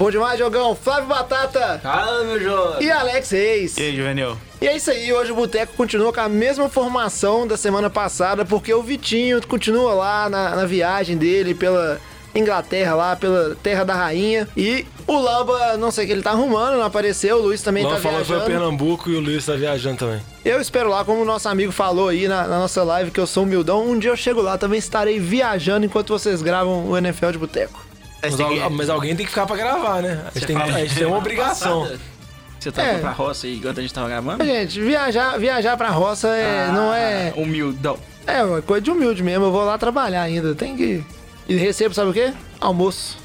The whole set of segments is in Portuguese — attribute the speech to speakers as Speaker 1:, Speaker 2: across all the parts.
Speaker 1: Bom demais, Diogão. Flávio Batata.
Speaker 2: Fala, meu jovem.
Speaker 1: E Alex Reis.
Speaker 2: E aí, Juvenil?
Speaker 1: E é isso aí, hoje o Boteco continua com a mesma formação da semana passada, porque o Vitinho continua lá na, na viagem dele pela Inglaterra, lá pela Terra da Rainha. E o Lamba, não sei o que ele tá arrumando, não apareceu. O Luiz também
Speaker 3: Lamba
Speaker 1: tá
Speaker 3: falou que foi
Speaker 1: viajando.
Speaker 3: a Pernambuco e o Luiz tá viajando também.
Speaker 1: Eu espero lá, como o nosso amigo falou aí na, na nossa live, que eu sou humildão. Um dia eu chego lá, também estarei viajando enquanto vocês gravam o NFL de Boteco.
Speaker 3: Mas, al- mas alguém tem que ficar pra gravar, né? A gente, tem, que- a gente tem uma obrigação.
Speaker 2: Você tava
Speaker 1: É.
Speaker 2: pra roça aí enquanto a gente tava gravando?
Speaker 1: Gente, viajar, viajar pra roça é, não é.
Speaker 2: Humildão.
Speaker 1: É, uma coisa de humilde mesmo. Eu vou lá trabalhar ainda. Tem que. E recebo, sabe o quê? Almoço.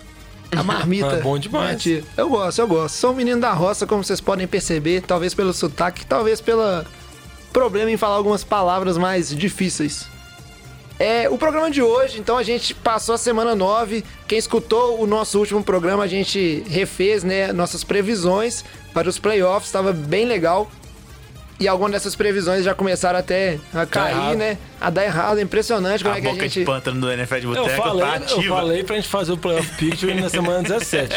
Speaker 1: A marmita.
Speaker 3: Ah, bom demais.
Speaker 1: Eu gosto, eu gosto. Sou um menino da roça, como vocês podem perceber. Talvez pelo sotaque, talvez pelo problema em falar algumas palavras mais difíceis. É, o programa de hoje, então a gente passou a semana 9. Quem escutou o nosso último programa, a gente refez, né, nossas previsões para os playoffs, estava bem legal. E algumas dessas previsões já começaram até a cair,
Speaker 3: errado.
Speaker 1: né? A dar errado. É impressionante como
Speaker 4: A
Speaker 1: é que a
Speaker 4: boca
Speaker 1: gente.
Speaker 4: de pântano do NFL de
Speaker 3: Eu
Speaker 4: Boteco
Speaker 3: falei,
Speaker 4: tá
Speaker 3: eu
Speaker 4: ativa.
Speaker 3: falei pra gente fazer o Playoff Picture na semana 17.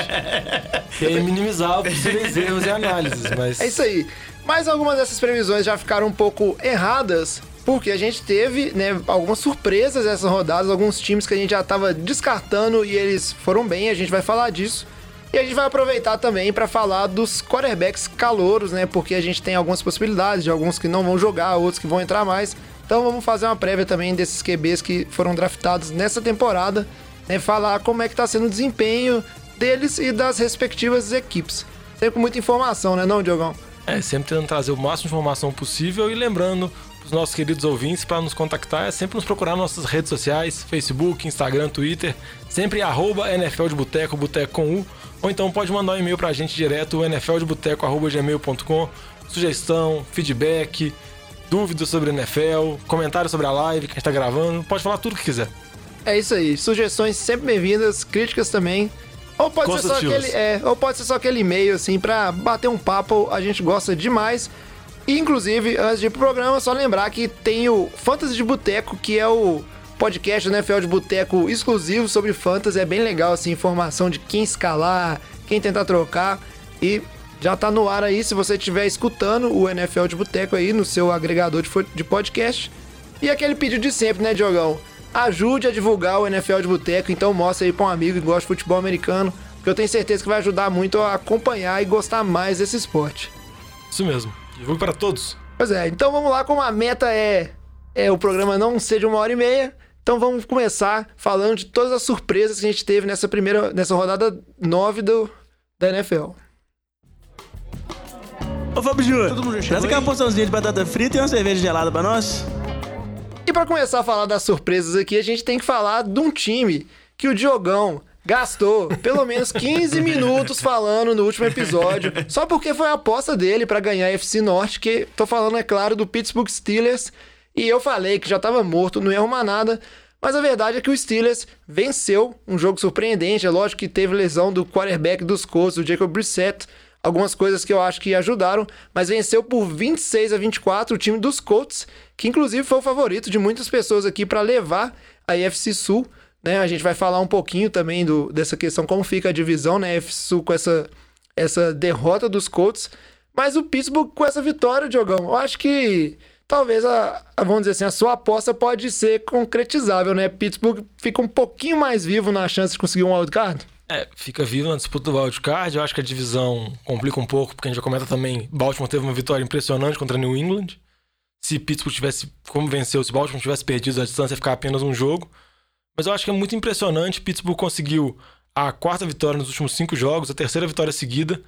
Speaker 3: e aí minimizar os possíveis erros e análises, mas...
Speaker 1: É isso aí. Mas algumas dessas previsões já ficaram um pouco erradas, porque a gente teve, né, algumas surpresas nessas rodadas, alguns times que a gente já tava descartando e eles foram bem, a gente vai falar disso. E a gente vai aproveitar também para falar dos quarterbacks calouros, né? Porque a gente tem algumas possibilidades de alguns que não vão jogar, outros que vão entrar mais. Então vamos fazer uma prévia também desses QBs que foram draftados nessa temporada, né? Falar como é que tá sendo o desempenho deles e das respectivas equipes. Sempre com muita informação, né, não, Diogão?
Speaker 3: É, sempre tentando trazer o máximo de informação possível e lembrando os nossos queridos ouvintes para nos contactar é sempre nos procurar nas nossas redes sociais, Facebook, Instagram, Twitter, sempre arroba NFL de Boteco, Boteco com U, ou então pode mandar um e-mail pra gente direto, nfldeboteco.gmail.com, sugestão, feedback, dúvidas sobre NFL, comentários sobre a live que a gente tá gravando, pode falar tudo que quiser.
Speaker 1: É isso aí. Sugestões sempre bem-vindas, críticas também. Ou pode, ser só aquele, é, ou pode ser só aquele e-mail, assim, pra bater um papo. A gente gosta demais. Inclusive, antes de ir pro programa, só lembrar que tem o Fantasy de Boteco, que é o podcast do NFL de Boteco exclusivo sobre Fantasy. É bem legal, assim, informação de quem escalar, quem tentar trocar. E já tá no ar aí, se você estiver escutando o NFL de Boteco aí no seu agregador de podcast. E aquele pedido de sempre, né, Diogão? Ajude a divulgar o NFL de Boteco, então mostra aí pra um amigo que gosta de futebol americano, que eu tenho certeza que vai ajudar muito a acompanhar e gostar mais desse esporte.
Speaker 3: Isso mesmo. Divulgue para todos.
Speaker 1: Pois é, então vamos lá, como a meta é, é o programa não ser de uma hora e meia, então vamos começar falando de todas as surpresas que a gente teve nessa primeira, nessa rodada 9 do, da NFL.
Speaker 4: Ô, Fábio Júnior,
Speaker 5: Todo mundo já
Speaker 4: traz
Speaker 5: chegou
Speaker 4: aquela porçãozinha de batata frita e uma cerveja gelada pra nós.
Speaker 1: E pra começar a falar das surpresas aqui, a gente tem que falar de um time que o Diogão gastou pelo menos 15 minutos falando no último episódio, só porque foi a aposta dele pra ganhar a FC Norte, que tô falando, é claro, do Pittsburgh Steelers. E eu falei que já tava morto, não ia arrumar nada. Mas a verdade é que o Steelers venceu um jogo surpreendente. É lógico que teve lesão do quarterback dos Colts, o Jacob Brissett. Algumas coisas que eu acho que ajudaram, mas venceu por 26 a 24 o time dos Colts, que inclusive foi o favorito de muitas pessoas aqui para levar a AFC Sul. Né? A gente vai falar um pouquinho também do, dessa questão, como fica a divisão, né? AFC Sul com essa, essa derrota dos Colts. Mas o Pittsburgh com essa vitória, Diogão, eu acho que talvez a, a- vamos dizer assim, a sua aposta pode ser concretizável, né? Pittsburgh fica um pouquinho mais vivo na chance de conseguir um wildcard.
Speaker 3: É, fica vivo na disputa do wildcard. Eu acho que a divisão complica um pouco, porque a gente já comenta também. Baltimore teve uma vitória impressionante contra New England. Se Pittsburgh tivesse como venceu, se Baltimore tivesse perdido a distância, ia ficar apenas um jogo. Mas eu acho que é muito impressionante. Pittsburgh conseguiu a quarta vitória nos últimos cinco jogos, a terceira vitória seguida,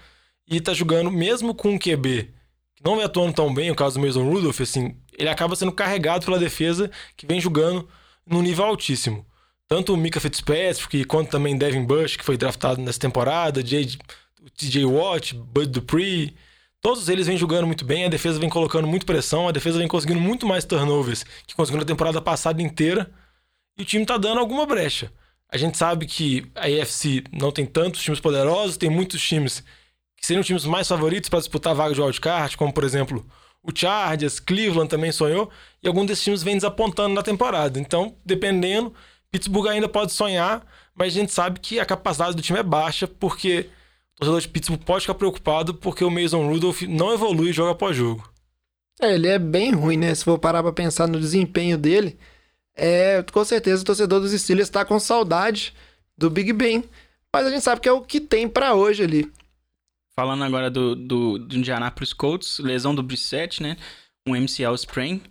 Speaker 3: e tá jogando mesmo com um QB que não vem atuando tão bem, o caso do Mason Rudolph, assim, ele acaba sendo carregado pela defesa que vem jogando num nível altíssimo. Tanto o Mika Fitzpatrick quanto também Devin Bush, que foi draftado nessa temporada, o TJ Watt, Bud Dupree, todos eles vêm jogando muito bem, a defesa vem colocando muito pressão, a defesa vem conseguindo muito mais turnovers que conseguiu na temporada passada inteira, e o time tá dando alguma brecha. A gente sabe que a AFC não tem tantos times poderosos, tem muitos times que seriam times mais favoritos para disputar vaga de wildcard, como por exemplo o Chargers, Cleveland também sonhou, e algum desses times vem desapontando na temporada. Então, dependendo, Pittsburgh ainda pode sonhar, mas a gente sabe que a capacidade do time é baixa, porque o torcedor de Pittsburgh pode ficar preocupado porque o Mason Rudolph não evolui jogo após jogo.
Speaker 1: É, ele é bem ruim, né? Se for parar pra pensar no desempenho dele, é, com certeza o torcedor dos Steelers está com saudade do Big Ben. Mas a gente sabe que é o que tem para hoje ali.
Speaker 2: Falando agora do, do, do Indianapolis Colts, lesão do Brissett, né? Um MCL sprain.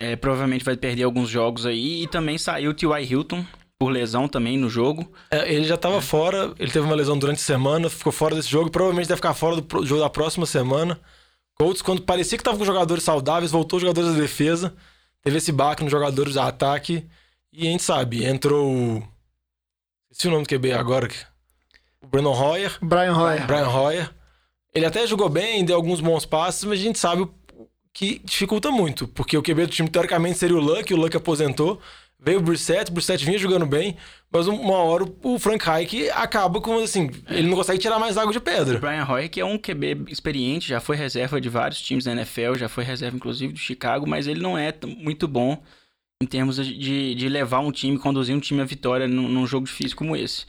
Speaker 2: É, provavelmente vai perder alguns jogos aí. E também saiu o T.Y. Hilton por lesão também no jogo.
Speaker 3: É, ele já estava fora, ele teve uma lesão durante a semana, ficou fora desse jogo, provavelmente deve ficar fora do jogo da próxima semana. Colts, quando parecia que estava com jogadores saudáveis, voltou os jogadores da defesa, teve esse baque nos jogadores de ataque, e a gente sabe, entrou o. Esqueci o nome do QB agora. O Brandon Hoyer.
Speaker 1: Brian Hoyer.
Speaker 3: Brian Hoyer. Ele até jogou bem, deu alguns bons passes, mas a gente sabe que dificulta muito, porque o QB do time teoricamente seria o Luck, o Luck aposentou. Veio o Brissett, o Brissett vinha jogando bem, mas uma hora o Frank Reich acaba com, assim, ele não consegue tirar mais água de
Speaker 2: O
Speaker 3: pedra.
Speaker 2: Brian Hoyer, que é um QB experiente, já foi reserva de vários times da NFL, já foi reserva inclusive do Chicago, mas ele não é muito bom em termos de, de levar um time, conduzir um time à vitória num, num jogo difícil como esse.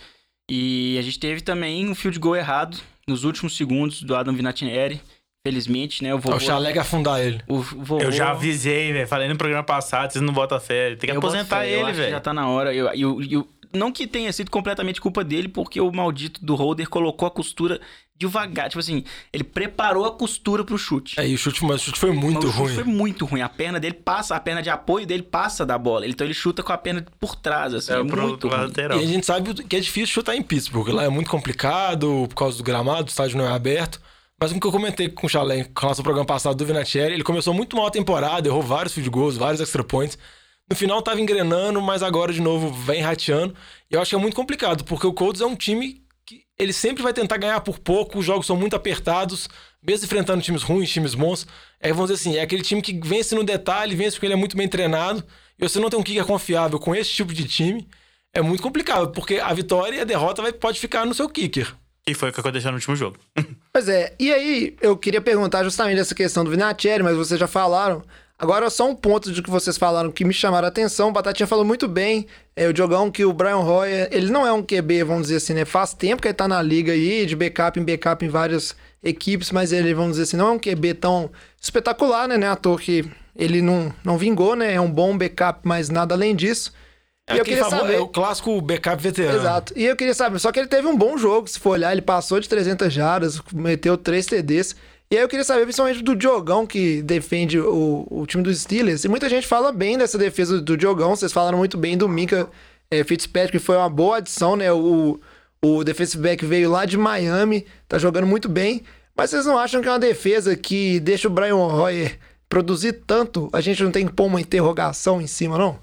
Speaker 2: E a gente teve também um field goal errado nos últimos segundos do Adam Vinatieri. Felizmente, né? O vovô,
Speaker 3: O Chalega afundar ele.
Speaker 2: o vovô,
Speaker 4: Eu já avisei, velho. Falei no programa passado, vocês não botam fé. Tem que
Speaker 2: Eu
Speaker 4: aposentar
Speaker 2: fé,
Speaker 4: ele,
Speaker 2: que Já
Speaker 4: velho.
Speaker 2: tá na hora. Eu, eu, eu- não que tenha sido completamente culpa dele, porque o maldito do holder colocou a costura devagar. Tipo assim, ele preparou a costura pro chute.
Speaker 3: Aí o chute, mas o chute foi muito
Speaker 2: Mas o chute
Speaker 3: ruim.
Speaker 2: Foi muito ruim. A perna dele passa, a perna de apoio dele passa da bola. Então ele chuta com a perna por trás, assim. É,
Speaker 4: É, pro,
Speaker 2: muito
Speaker 4: pro
Speaker 2: ruim.
Speaker 4: lateral.
Speaker 3: E a gente sabe que é difícil chutar em Pittsburgh. Lá é muito complicado por causa do gramado, o estádio não é aberto. Mas como que eu comentei com o Chalé, com o nosso programa passado do Vinatieri, ele começou muito mal a temporada, errou vários field goals, vários extra points. No final tava engrenando, mas agora de novo vem rateando. E eu acho que é muito complicado, porque o Colts é um time que ele sempre vai tentar ganhar por pouco, os jogos são muito apertados, mesmo enfrentando times ruins, times bons. É, vamos dizer assim, é aquele time que vence no detalhe, vence porque ele é muito bem treinado. E você não tem um kicker confiável com esse tipo de time, é muito complicado, porque a vitória e a derrota vai, pode ficar no seu kicker.
Speaker 4: Que foi o que aconteceu no último jogo.
Speaker 1: Pois é, e aí eu queria perguntar justamente essa questão do Vinatieri, mas vocês já falaram. Agora, só um ponto de que vocês falaram que me chamaram a atenção. O Batatinha falou muito bem. É, o Diogão, que o Brian Hoyer, ele não é um QB, vamos dizer assim, né? Faz tempo que ele tá na liga aí, de backup em backup em várias equipes, mas ele, vamos dizer assim, não é um QB tão espetacular, né? né? À toa que ele não, não vingou, né? É um bom backup, mas nada além disso.
Speaker 3: É,
Speaker 1: eu queria saber...
Speaker 3: é o clássico backup veterano.
Speaker 1: Exato. E eu queria saber, só que ele teve um bom jogo, se for olhar, ele passou de 300 jardas, meteu 3 TDs. E aí eu queria saber, principalmente do Diogão, que defende o, o time dos Steelers. E muita gente fala bem dessa defesa do Diogão, vocês falaram muito bem do Minka é, Fitzpatrick, que foi uma boa adição, né? O, o defensive back veio lá de Miami, tá jogando muito bem. Mas vocês não acham que é uma defesa que deixa o Brian Hoyer produzir tanto? A gente não tem que pôr uma interrogação em cima, não?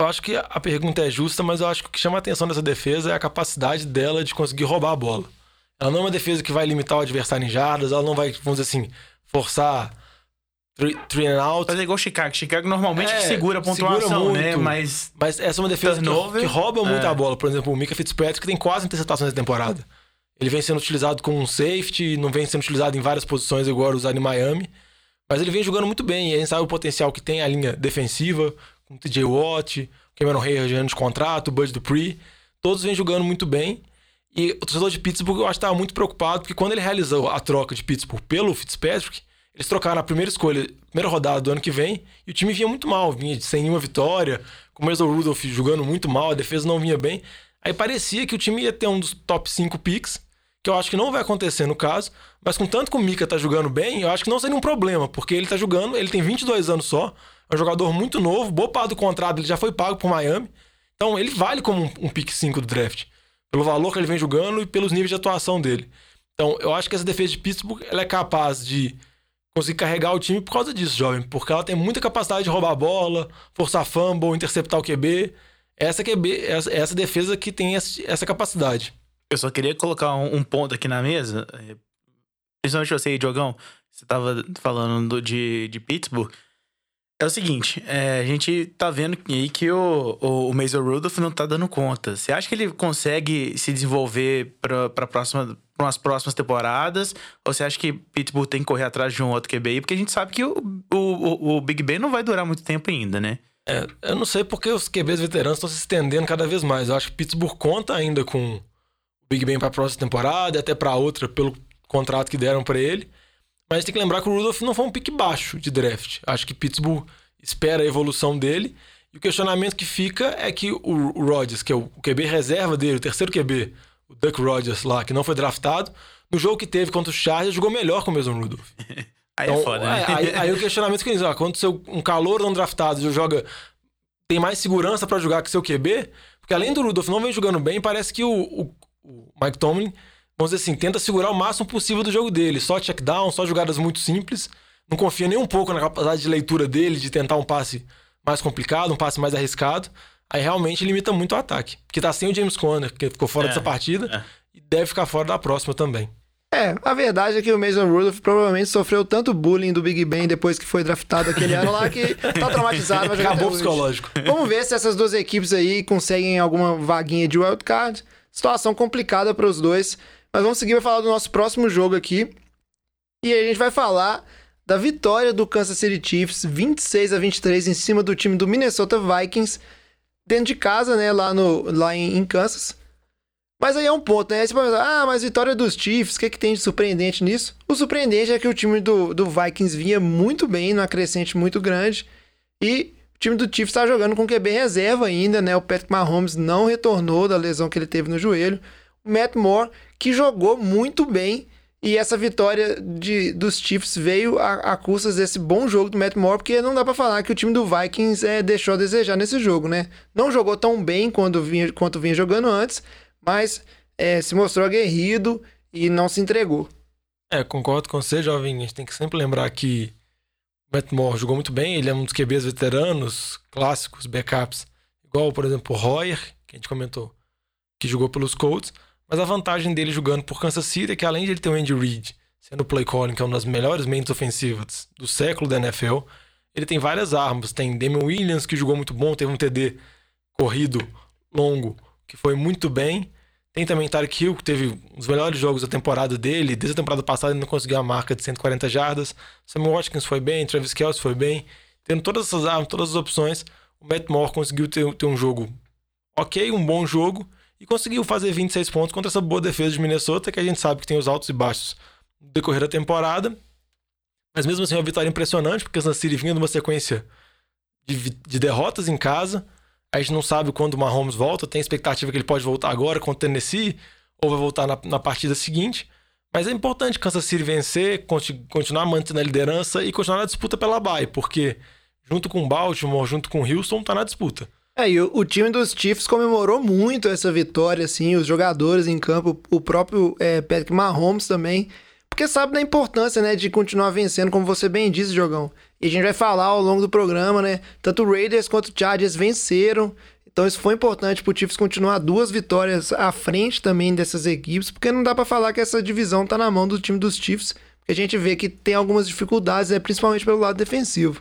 Speaker 3: Eu acho que a pergunta é justa, mas eu acho que o que chama a atenção dessa defesa é a capacidade dela de conseguir roubar a bola. Ela não é uma defesa que vai limitar o adversário em jardas, ela não vai, vamos dizer assim, forçar three, three and out.
Speaker 4: Fazer igual Chicago. Chicago normalmente
Speaker 3: É,
Speaker 4: segura a pontuação,
Speaker 3: segura
Speaker 4: né?
Speaker 3: muito.
Speaker 4: Mas
Speaker 3: Mas essa é uma defesa que, que rouba muito
Speaker 4: é.
Speaker 3: a bola. Por exemplo, o Mika Fitzpatrick tem quase interceptações na temporada. Ele vem sendo utilizado como um safety, não vem sendo utilizado em várias posições agora usado em Miami. Mas ele vem jogando muito bem. E a gente sabe o potencial que tem a linha defensiva, com TJ Watt, Cameron de ano de contrato, Bud Dupree. Todos vêm jogando muito bem. E o torcedor de Pittsburgh, eu acho que estava muito preocupado, porque quando ele realizou a troca de Pittsburgh pelo Fitzpatrick, eles trocaram a primeira escolha, primeira rodada do ano que vem, e o time vinha muito mal, vinha sem nenhuma vitória, com o Mason Rudolph jogando muito mal, a defesa não vinha bem. Aí parecia que o time ia ter um dos top 5 picks, que eu acho que não vai acontecer no caso, mas com tanto que o Mika tá jogando bem, eu acho que não seria um problema, porque ele tá jogando, ele tem 22 anos só, é um jogador muito novo, boa parte do contrato ele já foi pago por Miami, então ele vale como um, um pick 5 do draft, pelo valor que ele vem jogando e pelos níveis de atuação dele. Então eu acho que essa defesa de Pittsburgh ela é capaz de conseguir carregar o time por causa disso, jovem, porque ela tem muita capacidade de roubar a bola, forçar fumble, interceptar o QB. Essa QB, essa, essa defesa que tem esse- essa capacidade.
Speaker 4: Eu só queria colocar um, um ponto aqui na mesa. eh, Principalmente você Diogão. Você tava falando do- de, de Pittsburgh. É o seguinte, é, a gente tá vendo aí que o, o, o Mason Rudolph não tá dando conta. Você acha que ele consegue se desenvolver pra próxima, umas próximas temporadas? Ou você acha que Pittsburgh tem que correr atrás de um outro QB? Porque a gente sabe que o, o, o, o Big Ben não vai durar muito tempo ainda, né?
Speaker 3: É, eu não sei porque os QBs veteranos estão se estendendo cada vez mais. Eu acho que Pittsburgh conta ainda com o Big Ben para a próxima temporada e até para outra pelo contrato que deram para ele. Mas tem que lembrar que o Rudolph não foi um pique baixo de draft. Acho que Pittsburgh espera a evolução dele. E o questionamento que fica é que o, o Rodgers, que é o QB reserva dele, o terceiro QB, o Duck Rodgers lá, que não foi draftado, no jogo que teve contra o Chargers, jogou melhor com o mesmo Rudolph.
Speaker 4: Aí
Speaker 3: Então,
Speaker 4: é foda, né?
Speaker 3: é, aí, aí o questionamento que eles, ó, quando seu, um calor não draftado joga tem mais segurança pra jogar que seu QB, porque além do Rudolph não vem jogando bem, parece que o, o- o Mike Tomlin, vamos dizer assim, tenta segurar o máximo possível do jogo dele, só check down, só jogadas muito simples, não confia nem um pouco na capacidade de leitura dele, de tentar um passe mais complicado, um passe mais arriscado, aí realmente limita muito o ataque, porque tá sem o James Conner, que ficou fora
Speaker 4: É,
Speaker 3: dessa partida, e deve ficar fora da próxima também.
Speaker 1: É, a verdade é que o Mason Rudolph provavelmente sofreu tanto bullying do Big Ben depois que foi draftado aquele ano lá que tá traumatizado. vai jogar
Speaker 3: Acabou psicológico.
Speaker 1: Vamos ver se essas duas equipes aí conseguem alguma vaguinha de wildcard. Situação complicada para os dois. Mas vamos seguir para falar do nosso próximo jogo aqui. E a gente vai falar da vitória do Kansas City Chiefs 26 a 23 em cima do time do Minnesota Vikings dentro de casa, né, lá no lá em, em Kansas. Mas aí é um ponto, né? Aí você pode pensar, ah, mas vitória dos Chiefs, o que, que tem de surpreendente nisso? O surpreendente é que o time do, do Vikings vinha muito bem, numa crescente muito grande. E o time do Chiefs está jogando com QB reserva ainda, né? O Patrick Mahomes não retornou da lesão que ele teve no joelho. O Matt Moore, que jogou muito bem. E essa vitória de, dos Chiefs veio a, a custas desse bom jogo do Matt Moore, porque não dá pra falar que o time do Vikings é, deixou a desejar nesse jogo, né? Não jogou tão bem quando vinha, quanto vinha jogando antes, mas é, se mostrou aguerrido e não se entregou.
Speaker 3: É, concordo com você, jovem. A gente tem que sempre lembrar que o Matt Moore jogou muito bem. Ele é um dos QBs veteranos, clássicos, backups. Igual, por exemplo, o Royer, que a gente comentou, que jogou pelos Colts. Mas a vantagem dele jogando por Kansas City é que além de ele ter o Andy Reid, sendo o play calling, que é uma das melhores mentes ofensivas do século da NFL, ele tem várias armas. Tem Damian Williams, que jogou muito bom, teve um TD corrido, longo, que foi muito bem. Tem também Tarek Hill, que teve um dos melhores jogos da temporada dele. Desde a temporada passada ele não conseguiu a marca de 140 jardas. Samuel Watkins foi bem, Travis Kelce foi bem. Tendo todas essas armas, todas as opções, o Matt Moore conseguiu ter, ter um jogo ok, um bom jogo. E conseguiu fazer 26 pontos contra essa boa defesa de Minnesota, que a gente sabe que tem os altos e baixos no decorrer da temporada. Mas mesmo assim, uma vitória impressionante, porque Kansas City vinha numa sequência de, de derrotas em casa. A gente não sabe quando o Mahomes volta, tem expectativa que ele pode voltar agora contra o Tennessee, ou vai voltar na, na partida seguinte. Mas é importante Kansas City vencer, conti- continuar mantendo a liderança e continuar na disputa pela bye, porque junto com o Baltimore, junto com o Houston, tá na disputa.
Speaker 1: É, e o, o time dos Chiefs comemorou muito essa vitória, assim, os jogadores em campo, o próprio é, Patrick Mahomes também, porque sabe da importância, né, de continuar vencendo, como você bem disse, Jogão. E a gente vai falar ao longo do programa, né, tanto o Raiders quanto o Chargers venceram, então isso foi importante pro Chiefs continuar duas vitórias à frente também dessas equipes, porque não dá pra falar que essa divisão tá na mão do time dos Chiefs, porque a gente vê que tem algumas dificuldades, né, principalmente pelo lado defensivo.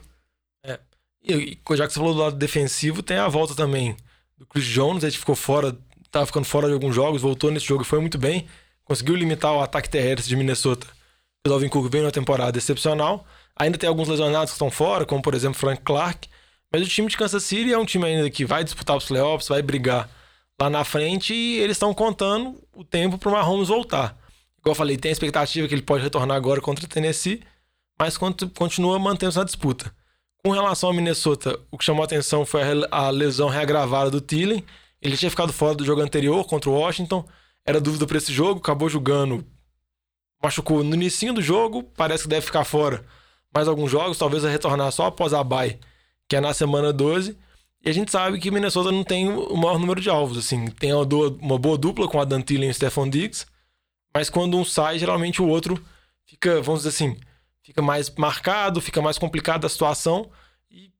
Speaker 3: E, já que você falou do lado defensivo, tem a volta também do Chris Jones, ele ficou fora, tava ficando fora de alguns jogos, voltou nesse jogo e foi muito bem. Conseguiu limitar o ataque terrestre de Minnesota. O Dalvin Cook veio numa temporada excepcional. Ainda tem alguns lesionados que estão fora, como por exemplo Frank Clark. Mas o time de Kansas City é um time ainda que vai disputar os playoffs, vai brigar lá na frente e eles estão contando o tempo para o Mahomes voltar. Igual eu falei, tem a expectativa que ele pode retornar agora contra o Tennessee, mas cont- continua mantendo essa disputa. Com relação ao Minnesota, o que chamou a atenção foi a a lesão reagravada do Thielen. Ele tinha ficado fora do jogo anterior contra o Washington. Era dúvida para esse jogo, acabou jogando. Machucou no início do jogo, parece que deve ficar fora mais alguns jogos, talvez vai retornar só após a bye, que é na semana 12. E a gente sabe que Minnesota não tem o maior número de alvos, assim. Tem uma, boa dupla com a Dan Thielen e o Stephon Diggs, mas quando um sai, geralmente o outro fica, vamos dizer assim, fica mais marcado, fica mais complicada a situação. E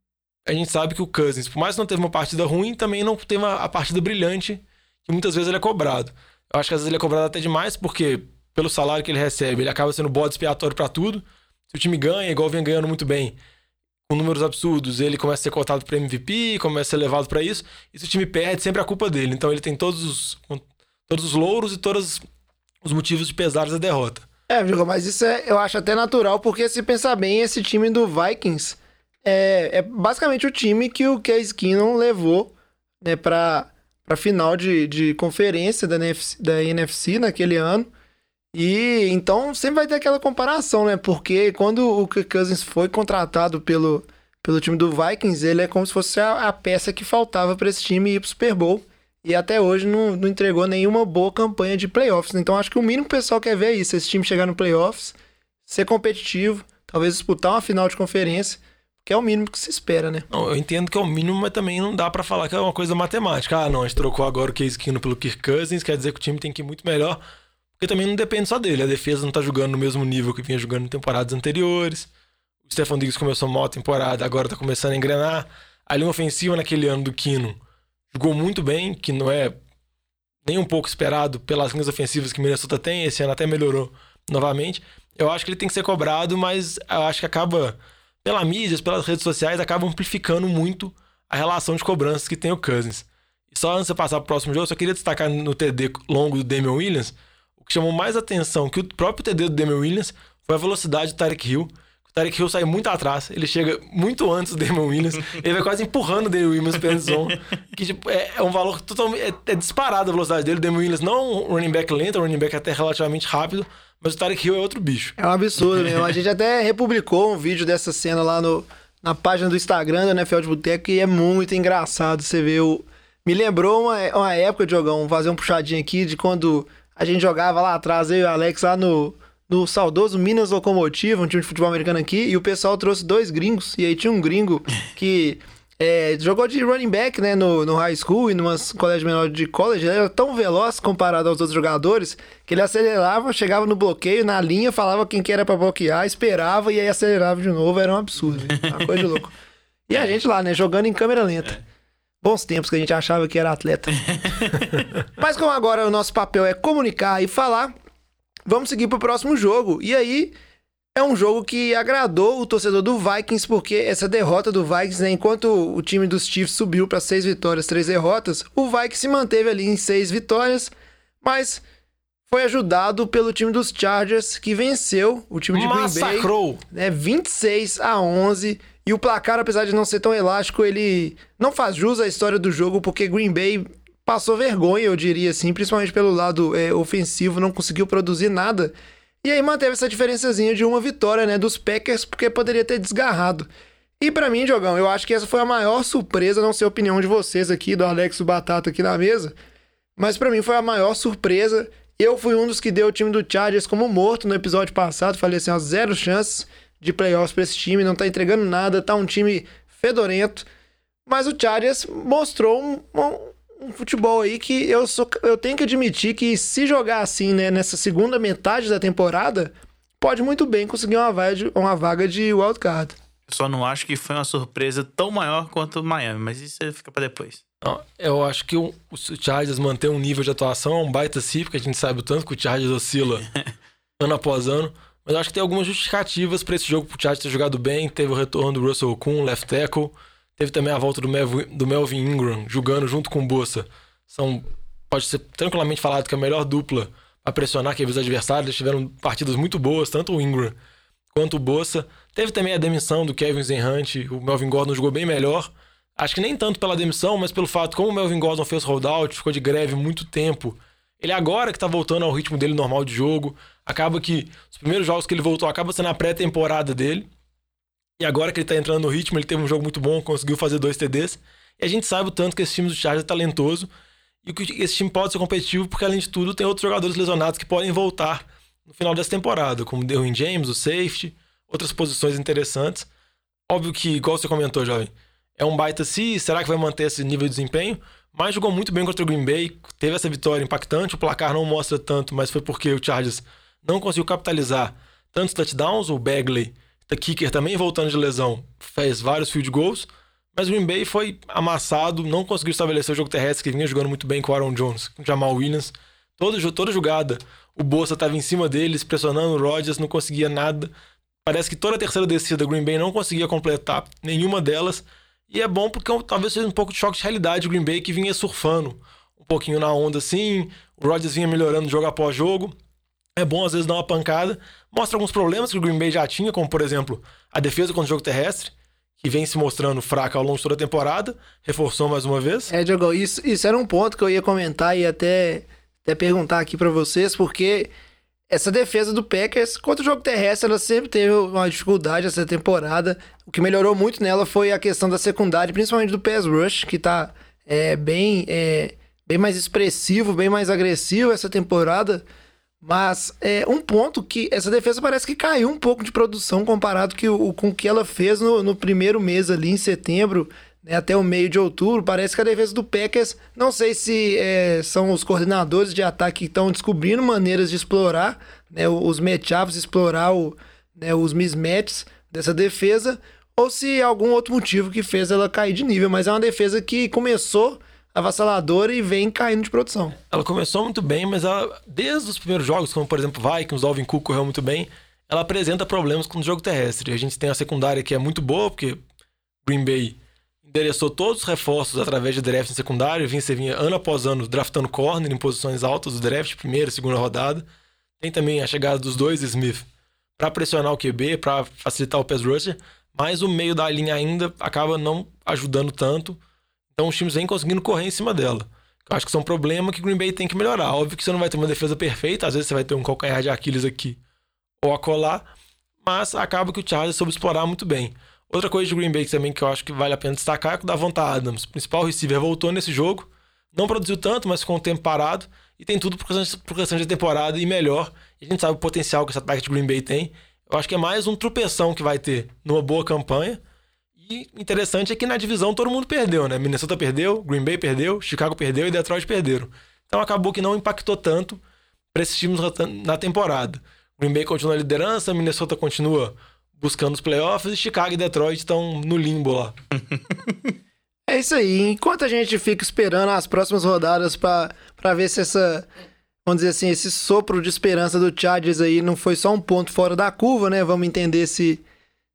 Speaker 3: a gente sabe que o Cousins, por mais que não teve uma partida ruim, também não teve uma, a partida brilhante, que muitas vezes ele é cobrado. Eu acho que às vezes ele é cobrado até demais, porque pelo salário que ele recebe, ele acaba sendo bode expiatório pra tudo. Se o time ganha, igual vem ganhando muito bem, com números absurdos, ele começa a ser cotado para MVP, começa a ser levado para isso. E se o time perde, sempre é a culpa dele. Então ele tem todos os, todos os louros e todos os motivos de pesares da derrota.
Speaker 1: É, Diego, mas isso é, eu acho até natural, porque se pensar bem, esse time do Vikings é, é basicamente o time que o Case Keenum levou né, para a final de, de conferência da NFC, da NFC naquele ano. E então sempre vai ter aquela comparação, né? Porque quando o Kirk Cousins foi contratado pelo, pelo time do Vikings, ele é como se fosse a, a peça que faltava para esse time ir pro Super Bowl. E até hoje não, não entregou nenhuma boa campanha de playoffs. Então acho que o mínimo que o pessoal quer ver é isso: esse time chegar no playoffs, ser competitivo, talvez disputar uma final de conferência. Que é o mínimo que se espera, né?
Speaker 3: Não, eu entendo que é o mínimo, mas também não dá para falar que é uma coisa matemática. Ah, não, a gente trocou agora o Case Keenum pelo Kirk Cousins, quer dizer que o time tem que ir muito melhor. Porque também não depende só dele. A defesa não tá jogando no mesmo nível que vinha jogando em temporadas anteriores. O Stefan Diggs começou mal a temporada, agora tá começando a engrenar. A linha ofensiva naquele ano do Kino jogou muito bem, que não é nem um pouco esperado pelas linhas ofensivas que Minnesota tem. Esse ano até melhorou novamente. Eu acho que ele tem que ser cobrado, mas eu acho que acaba, pela mídia, pelas redes sociais, acaba amplificando muito a relação de cobranças que tem o Cousins. E só antes de passar pro próximo jogo, eu só queria destacar no TD longo do Damian Williams que chamou mais atenção que o próprio TD do Damian Williams foi a velocidade do Tarek Hill. O Tarek Hill sai muito atrás, ele chega muito antes do Damian Williams, ele vai quase empurrando o Damian Williams pela zone, que tipo, é, é, um valor totalmente... É, é disparado a velocidade dele. O Damian Williams não é um running back lento, é um running back até relativamente rápido, mas o Tarek Hill é outro bicho.
Speaker 1: É um absurdo mesmo. A gente até republicou um vídeo dessa cena lá no, na página do Instagram da NFL de Boteco e é muito engraçado você ver o... Me lembrou uma, uma época, Diogão, fazer um puxadinho aqui de quando a gente jogava lá atrás, eu e o Alex, lá no, no saudoso Minas Locomotiva, um time de futebol americano aqui, e o pessoal trouxe dois gringos. E aí tinha um gringo que é, jogou de running back, né, no, no high school e numa colégio menor de college. Ele era tão veloz comparado aos outros jogadores que ele acelerava, chegava no bloqueio, na linha, falava quem que era pra bloquear, esperava e aí acelerava de novo. Era um absurdo, uma coisa de louco. E a gente lá, né, jogando em câmera lenta. Bons tempos que a gente achava que era atleta. Mas como agora o nosso papel é comunicar e falar, vamos seguir para o próximo jogo. E aí é um jogo que agradou o torcedor do Vikings, porque essa derrota do Vikings, né, enquanto o time dos Chiefs subiu para seis vitórias, três derrotas, o Vikings se manteve ali em seis vitórias, mas foi ajudado pelo time dos Chargers, que venceu o time de
Speaker 3: Massacrou.
Speaker 1: Green Bay. Né, 26 a 11 e o placar, apesar de não ser tão elástico, ele não faz jus à história do jogo, porque Green Bay passou vergonha, eu diria assim, principalmente pelo lado é, ofensivo, não conseguiu produzir nada. E aí manteve essa diferençazinha de uma vitória, né, dos Packers, porque poderia ter desgarrado. E para mim, Jogão, eu acho que essa foi a maior surpresa, não sei a opinião de vocês aqui, do Alex Batata aqui na mesa, mas para mim foi a maior surpresa. Eu fui um dos que deu o time do Chargers como morto no episódio passado, falei assim, ó, zero chances de playoffs para esse time, não tá entregando nada, tá um time fedorento. Mas o Chargers mostrou um, um, um, futebol aí que eu, sou, eu tenho que admitir que se jogar assim, né, nessa segunda metade da temporada, pode muito bem conseguir uma vaga de, uma vaga de wildcard.
Speaker 4: Eu só não acho que foi uma surpresa tão maior quanto o Miami, mas isso fica para depois.
Speaker 3: Não, eu acho que o, o Chargers manter um nível de atuação é um baita sim, porque a gente sabe o tanto que o Chargers oscila ano após ano. Mas eu acho que tem algumas justificativas para esse jogo pro Chargers ter jogado bem. Teve o retorno do Russell Kuhn, left tackle. Teve também a volta do Melvin, do Melvin Ingram jogando junto com o Bossa. São, pode ser tranquilamente falado que é a melhor dupla para pressionar que os adversários. Eles tiveram partidas muito boas, tanto o Ingram quanto o Bossa. Teve também a demissão do Kevin Zenhunt. O Melvin Gordon jogou bem melhor. Acho que nem tanto pela demissão, mas pelo fato como o Melvin Gordon fez holdout, ficou de greve muito tempo. Ele agora que tá voltando ao ritmo dele normal de jogo. Acaba que os primeiros jogos que ele voltou acaba sendo a pré-temporada dele. E agora que ele tá entrando no ritmo, ele teve um jogo muito bom, conseguiu fazer dois TDs. E a gente sabe o tanto que esse time do Chargers é talentoso e que esse time pode ser competitivo, porque além de tudo, tem outros jogadores lesionados que podem voltar no final dessa temporada, como Derwin James, o safety, outras posições interessantes. Óbvio que, igual você comentou, jovem, é um baita se, será que vai manter esse nível de desempenho? Mas jogou muito bem contra o Green Bay, teve essa vitória impactante, o placar não mostra tanto, mas foi porque o Chargers não conseguiu capitalizar tantos touchdowns. O Bagley, kicker, também voltando de lesão, fez vários field goals. Mas o Green Bay foi amassado, não conseguiu estabelecer o jogo terrestre, que vinha jogando muito bem com o Aaron Jones, com o Jamal Williams. Todo, jo- toda jogada, o Bolsa tava em cima deles, pressionando o Rodgers, não conseguia nada. Parece que toda a terceira descida Green Bay não conseguia completar nenhuma delas. E é bom porque talvez seja um pouco de choque de realidade o Green Bay que vinha surfando um pouquinho na onda assim. O Rodgers vinha melhorando jogo após jogo. É bom às vezes dar uma pancada. Mostra alguns problemas que o Green Bay já tinha, como por exemplo a defesa contra o jogo terrestre, que vem se mostrando fraca ao longo de toda a temporada. Reforçou mais uma vez.
Speaker 1: É, Diogo, isso, isso era um ponto que eu ia comentar e até, até perguntar aqui pra vocês, porque essa defesa do Packers contra o jogo terrestre, ela sempre teve uma dificuldade essa temporada. O que melhorou muito nela foi a questão da secundária, principalmente do pass rush, que tá é, bem, é, bem mais expressivo, bem mais agressivo essa temporada. Mas é um ponto que essa defesa parece que caiu um pouco de produção comparado que o, com o que ela fez no, no primeiro mês ali em setembro, né, até o meio de outubro. Parece que a defesa do Packers, não sei se é, são os coordenadores de ataque que estão descobrindo maneiras de explorar né, os matchups, explorar o, né, os mismatches dessa defesa, ou se é algum outro motivo que fez ela cair de nível. Mas é uma defesa que começou avassaladora e vem caindo de produção.
Speaker 3: Ela começou muito bem, mas ela, desde os primeiros jogos, como por exemplo Vikings, Alvin Cook correu muito bem, ela apresenta problemas com o jogo terrestre. A gente tem a secundária que é muito boa, porque Green Bay endereçou todos os reforços através de draft em secundário, vinha, você vinha ano após ano draftando corner em posições altas do draft, primeira, segunda rodada. Tem também a chegada dos dois Smith para pressionar o QB, para facilitar o pass rusher, mas o meio da linha ainda acaba não ajudando tanto. Então os times vêm conseguindo correr em cima dela. Eu acho que isso é um problema que o Green Bay tem que melhorar. Óbvio que você não vai ter uma defesa perfeita, às vezes você vai ter um calcanhar de Aquiles aqui ou acolá, mas acaba que o Chargers soube explorar muito bem. Outra coisa de Green Bay também que eu acho que vale a pena destacar é que o Davonta Adams, o principal receiver, voltou nesse jogo. Não produziu tanto, mas ficou um tempo parado. E tem tudo por questão, por questão de temporada e melhor. E a gente sabe o potencial que esse ataque de Green Bay tem. Eu acho que é mais um tropeção que vai ter numa boa campanha. E interessante é que na divisão todo mundo perdeu, né? Minnesota perdeu, Green Bay perdeu, Chicago perdeu e Detroit perderam. Então acabou que não impactou tanto para esses times na temporada. Green Bay continua a liderança, Minnesota continua buscando os playoffs e Chicago e Detroit estão no limbo lá.
Speaker 1: É isso aí. Enquanto a gente fica esperando as próximas rodadas para ver se essa, vamos dizer assim, esse sopro de esperança do Chargers aí não foi só um ponto fora da curva, né? Vamos entender se,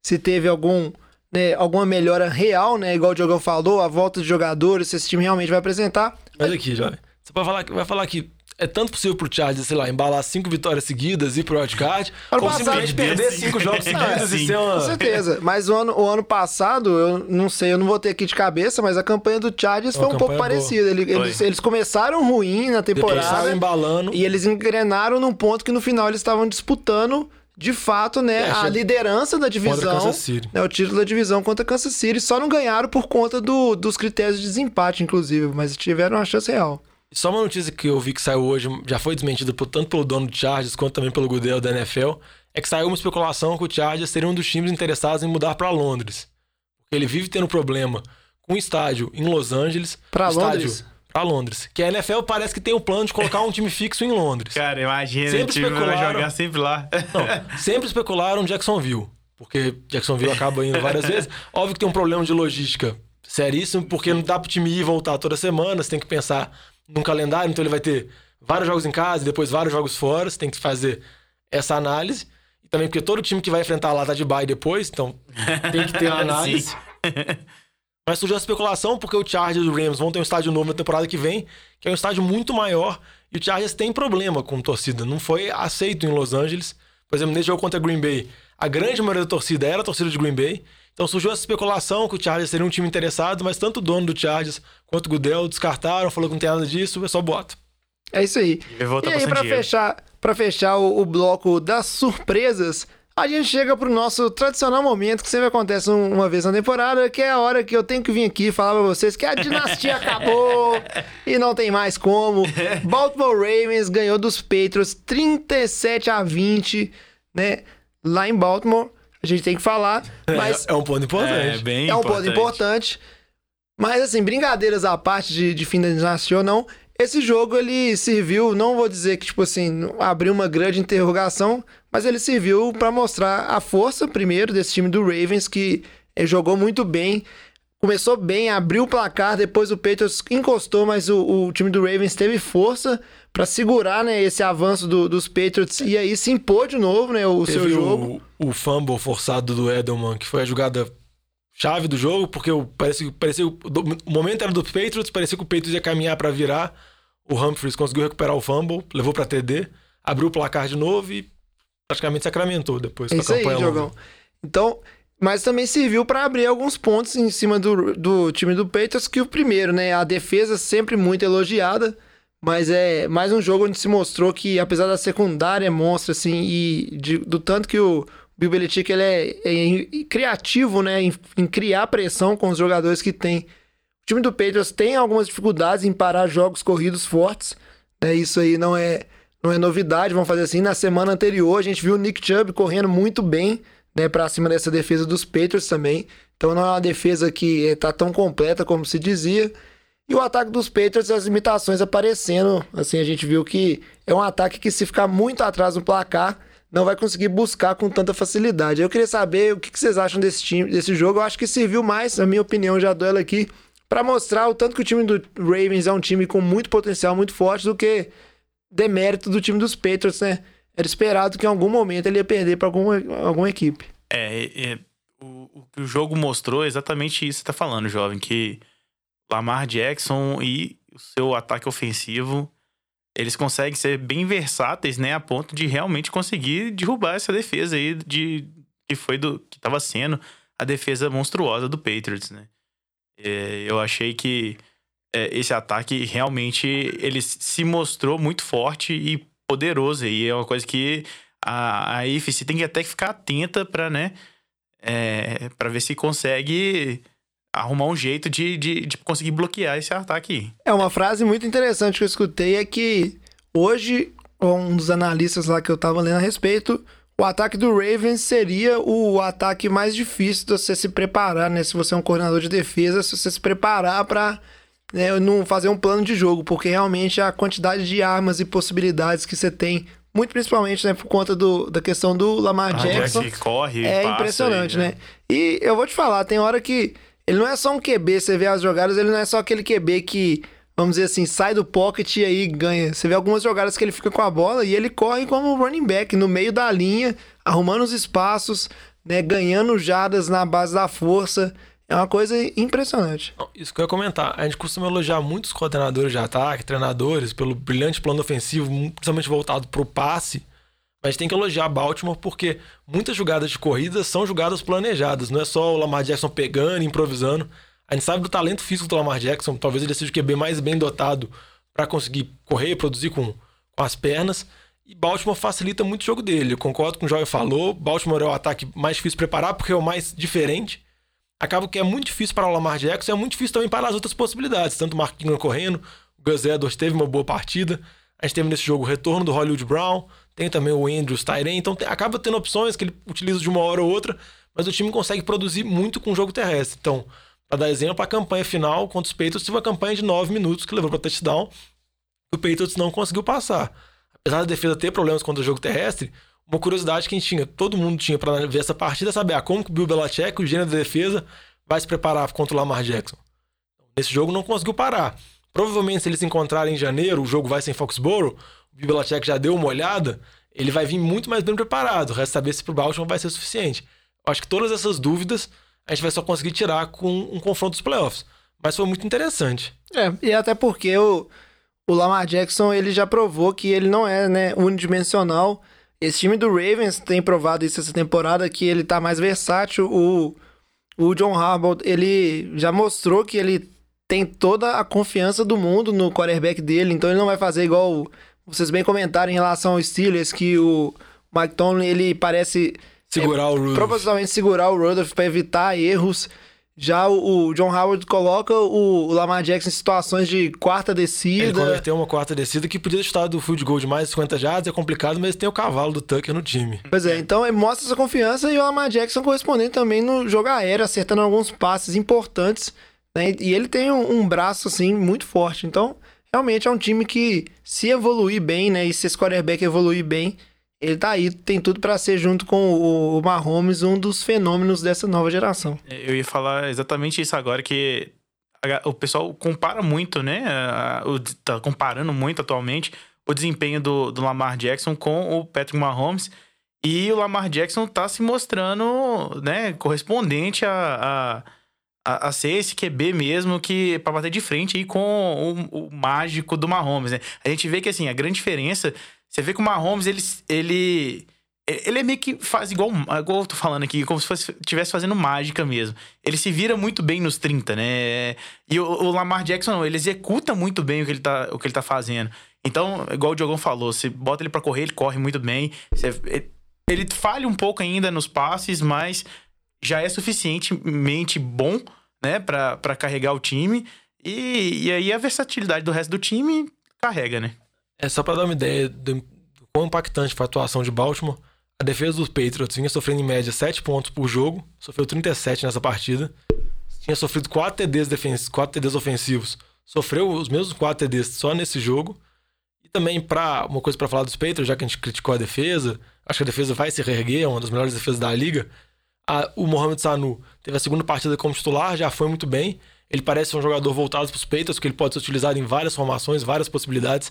Speaker 1: se teve algum, né, alguma melhora real, né? Igual o Diogão falou, a volta de jogadores, se esse time realmente vai apresentar.
Speaker 3: Mas aqui, jovem, você vai falar, vai falar que é tanto possível pro Chargers, sei lá, embalar cinco vitórias seguidas e pro wildcard,
Speaker 1: Ano
Speaker 3: como
Speaker 1: passado,
Speaker 3: simplesmente perder cinco jogos seguidos e ser uma...
Speaker 1: Com certeza. Mas o ano, o ano passado, eu não sei, eu não vou ter aqui de cabeça, mas a campanha do Chargers foi um pouco
Speaker 3: boa.
Speaker 1: parecida. Ele- Eles, eles começaram ruim na temporada.
Speaker 3: saem embalando.
Speaker 1: E eles engrenaram num ponto que no final eles estavam disputando, de fato, né,
Speaker 3: É,
Speaker 1: a liderança da divisão. Né, o título da divisão contra Kansas City. Só não ganharam por conta do- dos critérios de desempate, inclusive, mas tiveram uma chance real.
Speaker 3: Só uma notícia que eu vi que saiu hoje, já foi desmentida tanto pelo dono do Chargers quanto também pelo Goodell da NFL, é que saiu uma especulação que o Chargers seria um dos times interessados em mudar para Londres. Porque ele vive tendo problema com o estádio em Los Angeles.
Speaker 1: Pra
Speaker 3: o estádio Pra Londres. Que a NFL parece que tem o plano de colocar um time fixo em Londres.
Speaker 4: Cara, imagina,
Speaker 3: Sempre
Speaker 4: o time vai
Speaker 3: especularam.
Speaker 4: jogar sempre lá.
Speaker 3: Não, sempre especularam Jacksonville. Porque Jacksonville acaba indo várias vezes. Óbvio que tem um problema de logística seríssimo, porque não dá pro time ir e voltar toda semana, você tem que pensar num calendário, então ele vai ter vários jogos em casa e depois vários jogos fora, você tem que fazer essa análise. E também porque todo time que vai enfrentar lá tá de bye depois, então tem que ter a análise. Mas surgiu a especulação porque o Chargers e o Rams vão ter um estádio novo na temporada que vem, que é um estádio muito maior, e o Chargers tem problema com torcida, não foi aceito em Los Angeles. Por exemplo, nesse jogo contra Green Bay, a grande maioria da torcida era a torcida de Green Bay. Então surgiu essa especulação que o Chargers seria um time interessado, mas tanto o dono do Chargers quanto o Goodell descartaram, falou que não tem nada disso, é só boato.
Speaker 1: É isso aí. E
Speaker 4: pra
Speaker 1: aí, pra fechar, pra fechar o, o bloco das surpresas, a gente chega pro nosso tradicional momento que sempre acontece um- uma vez na temporada, que é a hora que eu tenho que vir aqui falar pra vocês que a dinastia acabou e não tem mais como. Baltimore Ravens ganhou dos Patriots 37 a 20, né? Lá em Baltimore. A gente tem que falar, mas
Speaker 3: é, é um ponto
Speaker 4: É,
Speaker 3: importante.
Speaker 4: bem
Speaker 1: é um ponto importante. Mas, assim, brincadeiras à parte de, de fim da dinastia ou não, esse jogo ele serviu, não vou dizer que, tipo assim, abriu uma grande interrogação, mas ele serviu pra mostrar a força, primeiro, desse time do Ravens, que eh, jogou muito bem começou bem, abriu o placar, depois o Patriots encostou, mas o, o time do Ravens teve força para segurar né, esse avanço do- dos Patriots e aí se impor de novo né, o seu
Speaker 3: Teve
Speaker 1: jogo.
Speaker 3: O, o fumble forçado do Edelman, que foi a jogada chave do jogo, porque o, parecia, parecia, o momento era dos Patriots, parecia que o Patriots ia caminhar para virar. O Humphries conseguiu recuperar o fumble, levou para TD, abriu o placar de novo e praticamente sacramentou depois
Speaker 1: É
Speaker 3: com a
Speaker 1: aí,
Speaker 3: campanha longa.
Speaker 1: Diogão. Então, mas também serviu para abrir alguns pontos em cima do, do time do Patriots, que o primeiro, né? A defesa sempre muito elogiada, mas é mais um jogo onde se mostrou que, apesar da secundária monstra, assim, e de- do tanto que o Bill Belichick ele é, é criativo, né? Em, em criar pressão com os jogadores que tem. O time do Patriots tem algumas dificuldades em parar jogos corridos fortes, né? Isso aí não é, não é novidade, vamos fazer assim. Na semana anterior, a gente viu o Nick Chubb correndo muito bem, né, para cima dessa defesa dos Patriots também. Então não é uma defesa que eh, tá tão completa como se dizia. E o ataque dos Patriots, as limitações aparecendo. Assim, a gente viu que é um ataque que, se ficar muito atrás no placar, não vai conseguir buscar com tanta facilidade. Eu queria saber o que que vocês acham desse time, desse jogo. Eu acho que serviu mais, na minha opinião, já dou ela aqui, para mostrar o tanto que o time do Ravens é um time com muito potencial, muito forte, do que demérito do time dos Patriots, né? Era esperado que em algum momento ele ia perder para alguma, alguma equipe.
Speaker 4: É, é, o, o que o jogo mostrou é exatamente isso que você tá falando, jovem, que Lamar Jackson e o seu ataque ofensivo, eles conseguem ser bem versáteis, né, a ponto de realmente conseguir derrubar essa defesa aí de que foi do que tava sendo a defesa monstruosa do Patriots, né? É, eu achei que é, esse ataque realmente ele se mostrou muito forte e poderoso e é uma coisa que a, a AFC tem que até ficar atenta para né é, para ver se consegue arrumar um jeito de, de, de conseguir bloquear esse ataque.
Speaker 1: É uma frase muito interessante que eu escutei é que hoje um dos analistas lá que eu tava lendo a respeito, o ataque do Ravens seria o ataque mais difícil de você se preparar, né? Se você é um coordenador de defesa, se você se preparar para né, não fazer um plano de jogo, porque realmente a quantidade de armas e possibilidades que você tem, muito principalmente né, por conta do, da questão do Lamar Jackson,
Speaker 4: que corre,
Speaker 1: é impressionante,
Speaker 4: e,
Speaker 1: né? E eu vou te falar, tem hora que ele não é só um QB, você vê as jogadas, ele não é só aquele QB que, vamos dizer assim, sai do pocket e aí ganha. Você vê algumas jogadas que ele fica com a bola e ele corre como running back, no meio da linha, arrumando os espaços, né, ganhando jadas na base da força. É uma coisa impressionante.
Speaker 3: Isso que eu ia comentar. A gente costuma elogiar muitos coordenadores de ataque, treinadores, pelo brilhante plano ofensivo, principalmente voltado para o passe. Mas a gente tem que elogiar Baltimore porque muitas jogadas de corrida são jogadas planejadas. Não é só o Lamar Jackson pegando, improvisando. A gente sabe do talento físico do Lamar Jackson. Talvez ele seja o QB mais bem dotado para conseguir correr e produzir com, com as pernas. E Baltimore facilita muito o jogo dele. Eu concordo com o Joel falou. Baltimore é o ataque mais difícil de preparar porque é o mais diferente acaba que é muito difícil para o Lamar Jackson, é muito difícil também para as outras possibilidades. Tanto o Mark Ingram correndo, o Gus Edwards teve uma boa partida. A gente teve nesse jogo o retorno do Hollywood Brown, tem também o Andrews Tyren, então tem- acaba tendo opções que ele utiliza de uma hora ou outra, mas o time consegue produzir muito com o jogo terrestre. Então, para dar exemplo, a campanha final contra os Patriots teve uma campanha de 9 minutos que levou para touchdown, o Patriots não conseguiu passar. Apesar da defesa ter problemas contra o jogo terrestre, uma curiosidade que a gente tinha, todo mundo tinha para ver essa partida, saber ah, como que o Bill Belichick, o gênero da defesa, vai se preparar contra o Lamar Jackson. Nesse jogo não conseguiu parar. Provavelmente se eles se encontrarem em janeiro, o jogo vai ser em Foxborough, o Bill Belichick já deu uma olhada, ele vai vir muito mais bem preparado. Resta saber se pro Baltimore vai ser suficiente. Eu acho que todas essas dúvidas a gente vai só conseguir tirar com um confronto dos playoffs. Mas foi muito interessante.
Speaker 1: É, e até porque o, o Lamar Jackson ele já provou que ele não é né, unidimensional. Esse time do Ravens tem provado isso essa temporada, que ele tá mais versátil. O, o John Harbaugh, ele já mostrou que ele tem toda a confiança do mundo no quarterback dele, então ele não vai fazer igual vocês bem comentaram em relação ao Steelers, que o Mike Tomlin, ele parece
Speaker 3: Segurar o Rudolph.
Speaker 1: propositalmente segurar o Rudolph para evitar erros. Já o, o John Howard coloca o, o Lamar Jackson em situações de quarta
Speaker 3: Ele
Speaker 1: descida.
Speaker 3: converteu uma quarta descida que podia chutado do field goal de mais de 50 jardas, é complicado, mas tem o cavalo do Tucker no time.
Speaker 1: Pois é, então ele mostra essa confiança e o Lamar Jackson correspondendo também no jogo aéreo, acertando alguns passes importantes. né? E ele tem um, um braço, assim, muito forte. Então, realmente é um time que, se evoluir bem, né? E se esse quarterback evoluir bem, ele tá aí, tem tudo pra ser junto com o, Mahomes um dos fenômenos dessa nova geração.
Speaker 4: Eu ia falar exatamente isso agora, que o pessoal compara muito, né? tá comparando muito atualmente o desempenho do, do Lamar Jackson com o Patrick Mahomes. E o Lamar Jackson tá se mostrando, né, correspondente a, a, a, a ser esse QB mesmo que para bater de frente aí com o, o mágico do Mahomes, né? A gente vê que assim, a grande diferença, você vê que o Mahomes ele ele ele é meio que faz igual, igual eu tô falando aqui, como se estivesse fazendo mágica mesmo. Ele se vira muito bem nos 30, né? E o, o Lamar Jackson, não, ele executa muito bem o que ele tá, o que ele tá fazendo. Então, igual o Diogão falou, você bota ele pra correr, ele corre muito bem. Você- ele, ele falha um pouco ainda nos passes, mas já é suficientemente bom, né, pra carregar o time. E, e aí a versatilidade do resto do time carrega, né?
Speaker 3: É só pra dar uma ideia do, do quão impactante foi a atuação de Baltimore. A defesa dos Patriots vinha sofrendo em média 7 pontos por jogo, sofreu 37 nessa partida. Tinha sofrido 4 TDs, defens 4 TDs ofensivos, sofreu os mesmos 4 TDs só nesse jogo. E também, pra, uma coisa pra falar dos Patriots, já que a gente criticou a defesa, acho que a defesa vai se reerguer, é uma das melhores defesas da liga. A- o Mohamed Sanu teve a segunda partida como titular, já foi muito bem. Ele parece um jogador voltado para os Patriots, que ele pode ser utilizado em várias formações, várias possibilidades.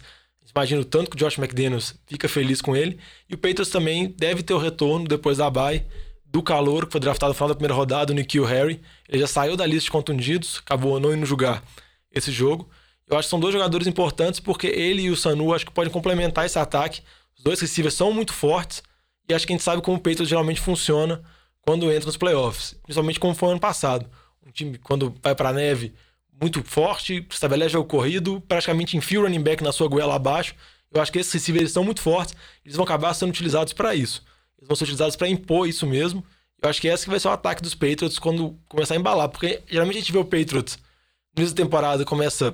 Speaker 3: Imagino o tanto que o Josh McDaniels fica feliz com ele. E o Patriots também deve ter o retorno depois da bye do calor, que foi draftado no final da primeira rodada, o Nikhil Harry. Ele já saiu da lista de contundidos, acabou não indo jogar esse jogo. Eu acho que são dois jogadores importantes porque ele e o Sanu acho que podem complementar esse ataque. Os dois receivers são muito fortes e acho que a gente sabe como o Patriots geralmente funciona quando entra nos playoffs, principalmente como foi ano passado. Um time quando vai pra neve muito forte, estabelece o corrido, praticamente enfia o running back na sua goela abaixo. Eu acho que esses receivers são muito fortes, eles vão acabar sendo utilizados para isso. Eles vão ser utilizados para impor isso mesmo. Eu acho que esse que vai ser o ataque dos Patriots quando começar a embalar, porque geralmente a gente vê o Patriots no início da temporada começa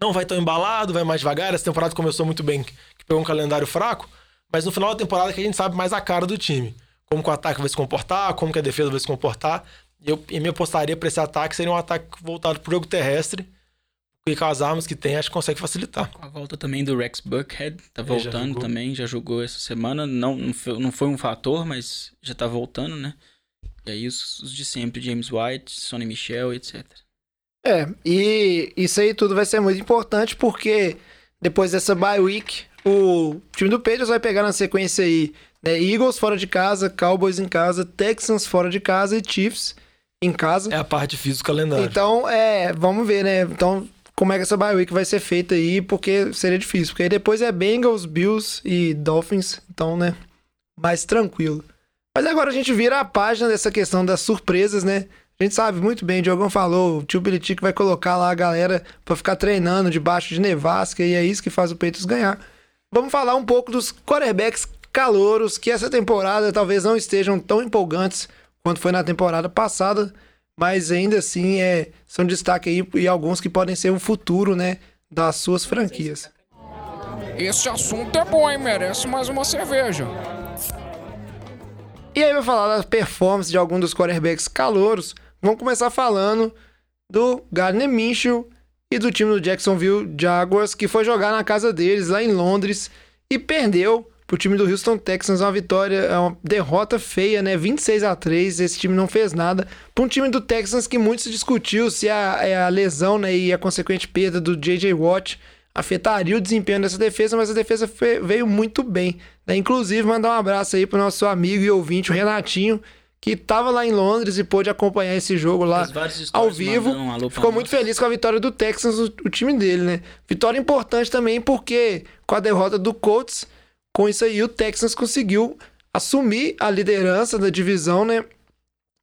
Speaker 3: não vai tão embalado, vai mais devagar. Essa temporada começou muito bem, que pegou um calendário fraco, mas no final da temporada que a gente sabe mais a cara do time. Como que o ataque vai se comportar, como que a defesa vai se comportar. E eu, e me apostaria para esse ataque seria um ataque voltado pro jogo terrestre, porque com as armas que tem, acho que consegue facilitar.
Speaker 2: Com a volta também do Rex Buckhead, tá
Speaker 3: Ele já
Speaker 2: voltando
Speaker 3: jogou.
Speaker 2: também, já jogou essa semana. Não, não, foi, não foi um fator, mas já tá voltando, né? E aí os, os de sempre, James White, Sonny Michel, etc.
Speaker 1: É, e isso aí tudo vai ser muito importante porque depois dessa bye week, o time do Patriots vai pegar na sequência aí, né, Eagles fora de casa, Cowboys em casa, Texans fora de casa e Chiefs em casa.
Speaker 3: É a parte difícil do calendário.
Speaker 1: Então, é, vamos ver, né? Então, como é que essa bye week vai ser feita aí, porque seria difícil. Porque aí depois é Bengals, Bills e Dolphins, então, né, mais tranquilo. Mas agora a gente vira a página dessa questão das surpresas, né? A gente sabe muito bem, o Diogão falou, o tio Belichick vai colocar lá a galera pra ficar treinando debaixo de nevasca e é isso que faz o Patriots ganhar. Vamos falar um pouco dos quarterbacks calouros que essa temporada talvez não estejam tão empolgantes quanto foi na temporada passada, mas ainda assim é, são destaque aí e alguns que podem ser o futuro, né, das suas franquias.
Speaker 6: Esse assunto é bom, hein? Merece mais uma cerveja.
Speaker 1: E aí vai falar da performance de alguns dos quarterbacks calouros. Vamos começar falando do Gardner Minshew e do time do Jacksonville Jaguars, que foi jogar na casa deles lá em Londres e perdeu pro time do Houston Texans uma vitória, é uma derrota feia, né? 26 a 3 esse time não fez nada. Para um time do Texans que muito se discutiu se a, é a lesão né, e a consequente perda do J.J. Watt afetaria o desempenho dessa defesa, mas a defesa fe- veio muito bem. né? Inclusive, mandar um abraço aí pro nosso amigo e ouvinte, o Renatinho, que estava lá em Londres e pôde acompanhar esse jogo lá ao vivo.
Speaker 2: um
Speaker 1: Ficou muito feliz com a vitória do Texans, o, o time dele, né? Vitória importante também porque com a derrota do Colts, com isso aí o Texans conseguiu assumir a liderança da divisão, né?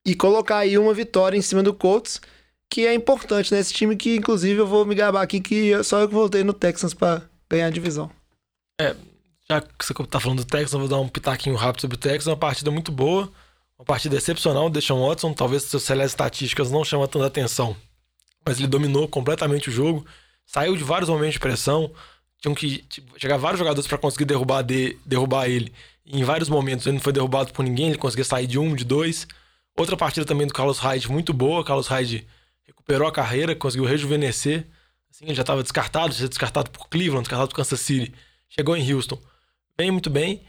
Speaker 1: E colocar aí uma vitória em cima do Colts, que é importante nesse time que inclusive eu vou me gabar aqui que só eu que voltei no Texans pra ganhar a divisão.
Speaker 3: Já que você tá falando do Texans, eu vou dar um pitaquinho rápido sobre o Texans. Uma partida muito boa, uma partida excepcional Deshaun Watson. Talvez seus celestes estatísticas não chamam tanta atenção, mas ele dominou completamente o jogo. Saiu de vários momentos de pressão. Tinham que tipo, chegar vários jogadores para conseguir derrubar, de, derrubar ele. E em vários momentos ele não foi derrubado por ninguém, ele conseguia sair de um, de dois. Outra partida também do Carlos Hyde muito boa. Carlos Hyde recuperou a carreira, conseguiu rejuvenescer. Assim, ele já estava descartado, já descartado por Cleveland, descartado por Kansas City. Chegou em Houston, bem muito bem.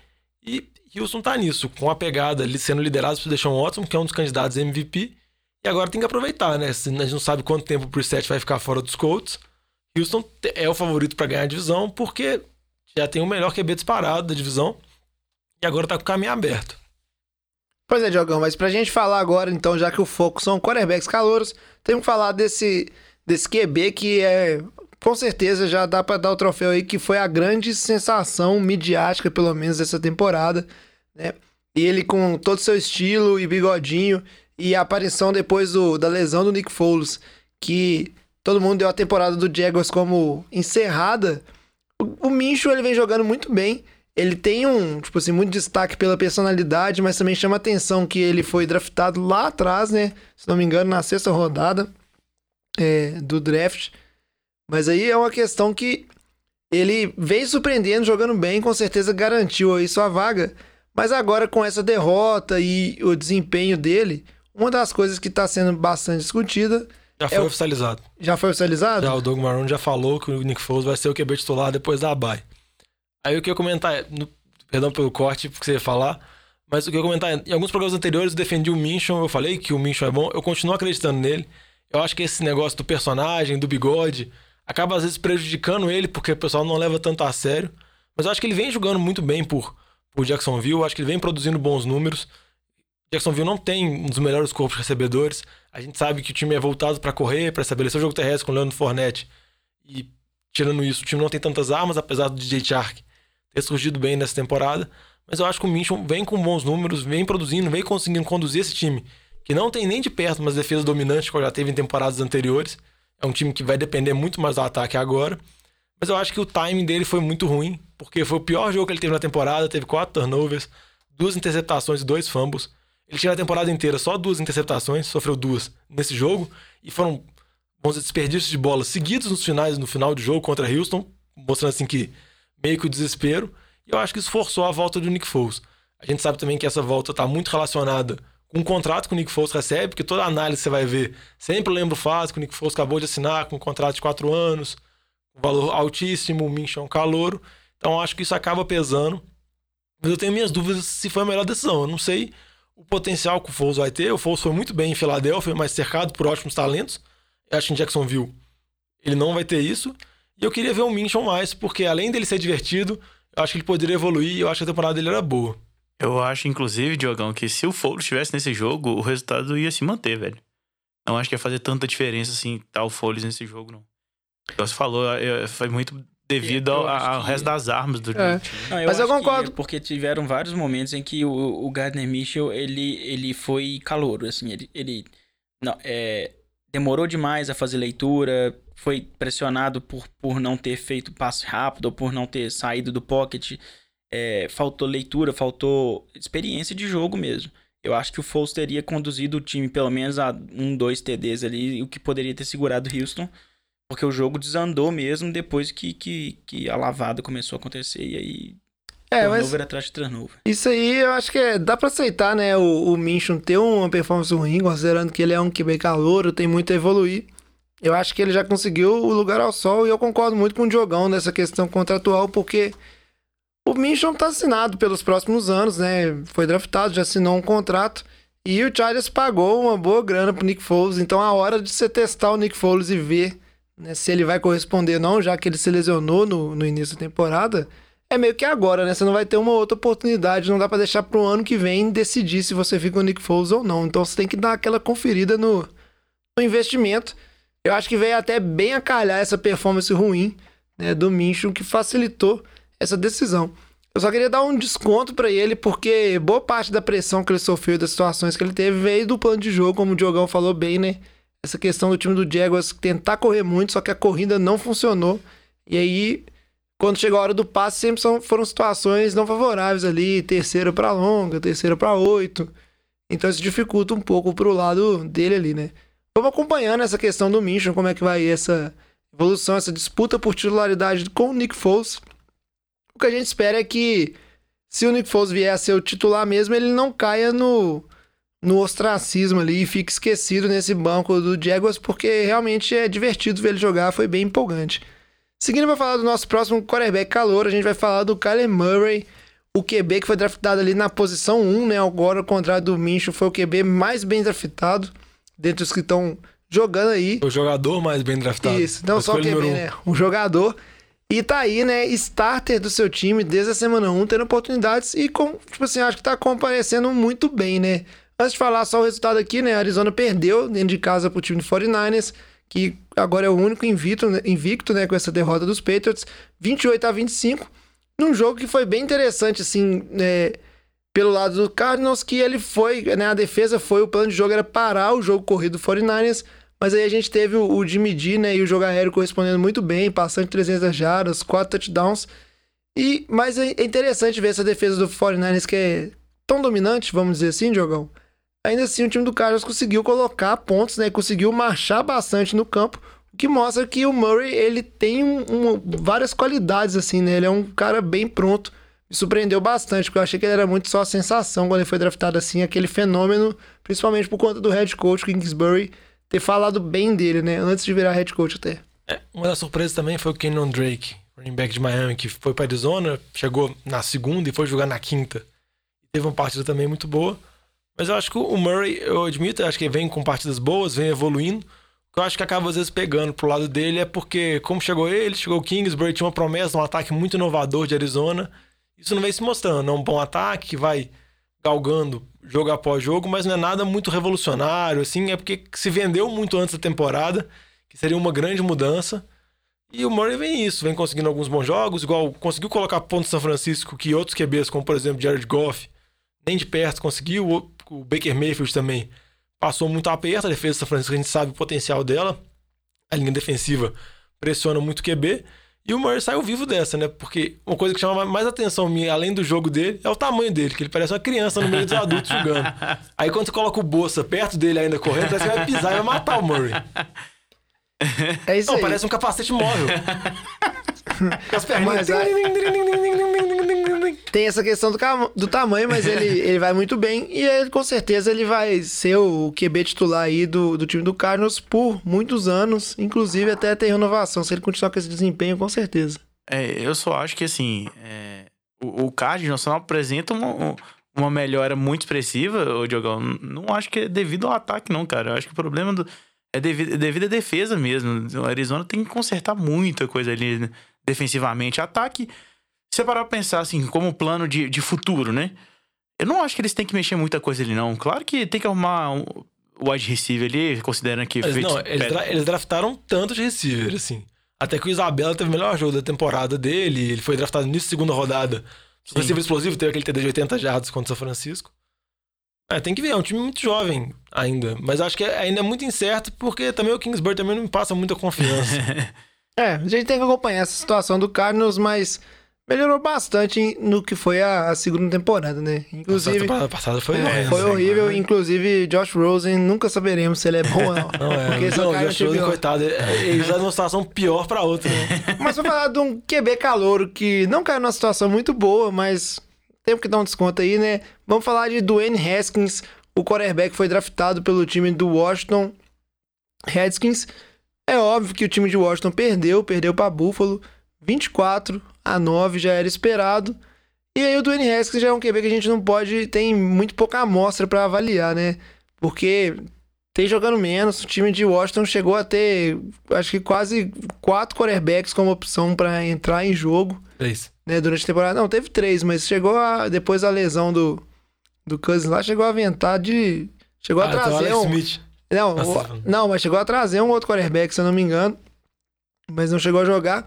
Speaker 3: E Houston tá nisso, com a pegada ali sendo liderado por Deshaun Watson, que é um dos candidatos MVP. E agora tem que aproveitar, né? A gente não sabe quanto tempo o Preset vai ficar fora dos Colts. Houston é o favorito para ganhar a divisão, porque já tem o melhor QB disparado da divisão. E agora tá com o caminho aberto.
Speaker 1: Pois é, Diogão, mas pra gente falar agora, então, já que o foco são quarterbacks calouros, temos que falar desse, desse QB que é, com certeza, já dá pra dar o troféu aí, que foi a grande sensação midiática, pelo menos, dessa temporada, né? E ele com todo o seu estilo e bigodinho, e a aparição depois do, da lesão do Nick Foles, que todo mundo deu a temporada do Jaguars como encerrada. O, o Mincho, ele vem jogando muito bem, ele tem um, tipo assim, muito destaque pela personalidade, mas também chama atenção que ele foi draftado lá atrás, né? Se não me engano, na sexta rodada é, do draft. Mas aí é uma questão que ele vem surpreendendo, jogando bem, com certeza garantiu aí sua vaga. Mas agora com essa derrota e o desempenho dele, uma das coisas que está sendo bastante discutida.
Speaker 3: Já foi
Speaker 1: é
Speaker 3: oficializado.
Speaker 1: Já foi oficializado?
Speaker 3: Já, o Doug Marrone já falou que o Nick Foles vai ser o QB titular depois da bye. Aí o que eu ia comentar é. No, perdão pelo corte, porque você ia falar. Mas o que eu ia comentar é, em alguns programas anteriores eu defendi o Minchon, eu falei que o Minchon é bom, eu continuo acreditando nele. Eu acho que esse negócio do personagem, do bigode, acaba às vezes prejudicando ele, porque o pessoal não leva tanto a sério. Mas eu acho que ele vem jogando muito bem por, por Jacksonville, eu acho que ele vem produzindo bons números. Jacksonville não tem um dos melhores corpos recebedores. A gente sabe que o time é voltado para correr, para estabelecer o jogo terrestre com o Leandro Fournette. E tirando isso, o time não tem tantas armas, apesar do DJ Chark ter surgido bem nessa temporada. Mas eu acho que o Minchon vem com bons números, vem produzindo, vem conseguindo conduzir esse time, que não tem nem de perto umas defesas dominantes, como já teve em temporadas anteriores. É um time que vai depender muito mais do ataque agora. Mas eu acho que o timing dele foi muito ruim, porque foi o pior jogo que ele teve na temporada, teve quatro turnovers, duas interceptações e dois fumbles. Ele tinha a temporada inteira só duas interceptações, sofreu duas nesse jogo, e foram bons desperdícios de bola seguidos nos finais, no final do jogo contra Houston, mostrando assim que meio que o desespero. E eu acho que isso forçou a volta do Nick Foles. A gente sabe também que essa volta está muito relacionada com o contrato que o Nick Foles recebe, porque toda análise você vai ver sempre lembra o fato que o Nick Foles acabou de assinar com um contrato de quatro anos, um valor altíssimo, o Minchon calouro. Então acho que isso acaba pesando. Mas eu tenho minhas dúvidas se foi a melhor decisão. Eu não sei o potencial que o Foles vai ter. O Foles foi muito bem em Filadélfia, mas cercado por ótimos talentos. Eu acho que em Jacksonville ele não vai ter isso. E eu queria ver o Minchon mais, porque além dele ser divertido, eu acho que ele poderia evoluir e eu acho que a temporada dele era boa.
Speaker 4: Eu acho, inclusive, Diogão, que se o Foles estivesse nesse jogo, o resultado ia se manter, velho. Não acho que ia fazer tanta diferença assim, tal o Foles nesse jogo, não. Você falou, foi muito devido ao, ao resto das armas do
Speaker 1: É.
Speaker 4: time.
Speaker 2: Não,
Speaker 1: Mas eu
Speaker 2: acho que
Speaker 1: concordo.
Speaker 2: porque tiveram vários momentos em que o, o Gardner Mitchell, ele, ele foi calouro, assim, ele, ele não, é, demorou demais a fazer leitura, foi pressionado por, por não ter feito passe rápido, ou por não ter saído do pocket, é, faltou leitura, faltou experiência de jogo mesmo. Eu acho que o Foles teria conduzido o time pelo menos a um, dois TDs ali, o que poderia ter segurado o Houston, porque o jogo desandou mesmo depois que, que, que a lavada começou a acontecer, e aí
Speaker 1: É, mas
Speaker 2: atrás de turnover.
Speaker 1: isso aí eu acho que é- dá pra aceitar, né? O, o Minchon ter uma performance ruim, considerando que ele é um QB calouro, tem muito a evoluir. Eu acho que ele já conseguiu o lugar ao sol e eu concordo muito com o Diogão nessa questão contratual, porque o Minchon tá assinado pelos próximos anos, né? Foi draftado, já assinou um contrato. E o Chargers pagou uma boa grana pro Nick Foles. Então a hora de você testar o Nick Foles e ver né, se ele vai corresponder ou não, já que ele se lesionou no, no início da temporada, é meio que agora, né? Você não vai ter uma outra oportunidade, não dá pra deixar pro ano que vem decidir se você fica com o Nick Foles ou não. Então você tem que dar aquela conferida no, no investimento. Eu acho que veio até bem a calhar essa performance ruim né, do Minchon, que facilitou essa decisão. Eu só queria dar um desconto pra ele, porque boa parte da pressão que ele sofreu das situações que ele teve veio do plano de jogo, como o Diogão falou bem, né? Essa questão do time do Jaguars tentar correr muito, só que a corrida não funcionou. E aí, quando chegou a hora do passe, sempre são, foram situações não favoráveis ali, terceira pra longa, terceira pra oito. Então isso dificulta um pouco pro lado dele ali, né? Vamos acompanhando essa questão do Minchon, como é que vai essa evolução, essa disputa por titularidade com o Nick Foles. O que a gente espera é que, se o Nick Foles vier a ser o titular mesmo, ele não caia no, no ostracismo ali e fique esquecido nesse banco do Jaguars, porque realmente é divertido ver ele jogar, foi bem empolgante. Seguindo para falar do nosso próximo quarterback calor, a gente vai falar do Kyler Murray, o QB que foi draftado ali na posição 1, né? Agora, ao contrário do Mincho, foi o QB mais bem draftado dentre os que estão jogando aí.
Speaker 3: O jogador mais bem draftado.
Speaker 1: Isso, não só o QB,
Speaker 3: um.
Speaker 1: né? O jogador. E tá aí, né? Starter do seu time desde a semana 1, tendo oportunidades e, com, tipo assim, acho que tá comparecendo muito bem, né? Antes de falar só o resultado aqui, né? A Arizona perdeu dentro de casa pro time do 49ers, que agora é o único invicto, né? invicto, né? Com essa derrota dos Patriots, 28 a 25, num jogo que foi bem interessante, assim, né? Pelo lado do Cardinals, que ele foi, né? A defesa foi, o plano de jogo era parar o jogo corrido do 49ers, mas aí a gente teve o, o Jimmy D, né, e o jogo aéreo correspondendo muito bem, passando de 300 jardas, 4 touchdowns. E, mas é é interessante ver essa defesa do 49ers que é tão dominante, vamos dizer assim, Diogão. Ainda assim, o time do Cardinals conseguiu colocar pontos, né, conseguiu marchar bastante no campo, o que mostra que o Murray, ele tem um- um- várias qualidades, assim, né, ele é um cara bem pronto. Me surpreendeu bastante, porque eu achei que ele era muito só a sensação quando ele foi draftado assim, aquele fenômeno, principalmente por conta do head coach Kingsbury ter falado bem dele, né? Antes de virar head coach até.
Speaker 3: É, uma das surpresas também foi o Kenyon Drake, running back de Miami, que foi para Arizona, chegou na segunda e foi jogar na quinta. Teve uma partida também muito boa. Mas eu acho que o Murray, eu admito, eu acho que ele vem com partidas boas, vem evoluindo. O que eu acho que acaba às vezes pegando pro lado dele é porque, como chegou ele, chegou o Kingsbury, tinha uma promessa, um ataque muito inovador de Arizona. Isso não vem se mostrando. É um bom ataque que vai galgando jogo após jogo, mas não é nada muito revolucionário, assim. É porque se vendeu muito antes da temporada, que seria uma grande mudança. E o Murray vem isso, vem conseguindo alguns bons jogos, igual conseguiu colocar ponto São Francisco que outros QBs, como por exemplo Jared Goff, nem de perto conseguiu. O- O Baker Mayfield também passou muito aperto. A defesa do São Francisco, a gente sabe o potencial dela. A linha defensiva pressiona muito o QB. E o Murray saiu vivo dessa, né? Porque uma coisa que chama mais atenção minha, além do jogo dele, é o tamanho dele, que ele parece uma criança no meio dos adultos jogando. Aí quando você coloca o Bolsa perto dele ainda correndo, parece que vai pisar e vai matar o Murray.
Speaker 1: É isso
Speaker 3: Não,
Speaker 1: aí.
Speaker 3: parece um capacete móvel. As perninhas.
Speaker 1: Mas aí- Tem essa questão do, cam- do tamanho, mas ele, ele vai muito bem. E ele, com certeza ele vai ser o QB titular aí do, do time do Cardinals por muitos anos. Inclusive até ter renovação. Se ele continuar com esse desempenho, com certeza.
Speaker 4: É, eu só acho que assim, é, o, o Cardinals só não apresenta uma, um- uma melhora muito expressiva, ô Diogão. Não acho que é devido ao ataque, não, cara. Eu acho que o problema do, é devido, é devido à defesa mesmo. O Arizona tem que consertar muita coisa ali né, defensivamente. Ataque, se você parar pra pensar assim, como plano de, de futuro, né? Eu não acho que eles têm que mexer muita coisa ali, não. Claro que tem que arrumar um, o wide receiver ali, considerando que.
Speaker 3: Mas, não, eles, dra- eles draftaram tanto de receiver, assim. Até que o Isabela teve o melhor jogo da temporada dele. Ele foi draftado nisso segunda rodada.
Speaker 4: Sim.
Speaker 3: receiver explosivo teve aquele TD de 80 jardas contra o São Francisco. É, tem que ver, é um time muito jovem ainda. Mas acho que é- ainda é muito incerto, porque também o Kingsbury também não me passa muita confiança.
Speaker 1: É, a gente tem que acompanhar essa situação do Cardinals, mas melhorou bastante no que foi a, a segunda temporada, né? Inclusive.
Speaker 3: temporada passada foi
Speaker 1: É, foi
Speaker 4: sim,
Speaker 1: horrível,
Speaker 4: mas-
Speaker 1: inclusive Josh Rosen, nunca saberemos se ele é bom ou não.
Speaker 3: Não, é.
Speaker 1: Porque esse
Speaker 3: não, Josh Rosen, coitado, ele já numa situação pior pra outra, né?
Speaker 1: Mas vou falar de um QB calouro que não caiu numa situação muito boa, mas temos que dar um desconto aí, né? Vamos falar de Dwayne Haskins, o quarterback foi draftado pelo time do Washington Redskins. É óbvio que o time de Washington perdeu, perdeu para Buffalo, 24 a 9 já era esperado. E aí o Dwayne Haskins já é um QB que a gente não pode, tem muito pouca amostra para avaliar, né? Porque tem jogando menos, o time de Washington chegou a ter, acho que quase quatro quarterbacks como opção para entrar em jogo,
Speaker 3: isso.
Speaker 1: Né, durante a temporada. Não, teve três, mas chegou a, depois da lesão do, do Cousins lá, chegou a aventar de... Chegou a
Speaker 3: Ah, então
Speaker 1: trazer um...
Speaker 3: Smith.
Speaker 1: Não,
Speaker 3: Nossa.
Speaker 1: o- não, mas chegou a trazer um outro quarterback, se eu não me engano. Mas não chegou a jogar.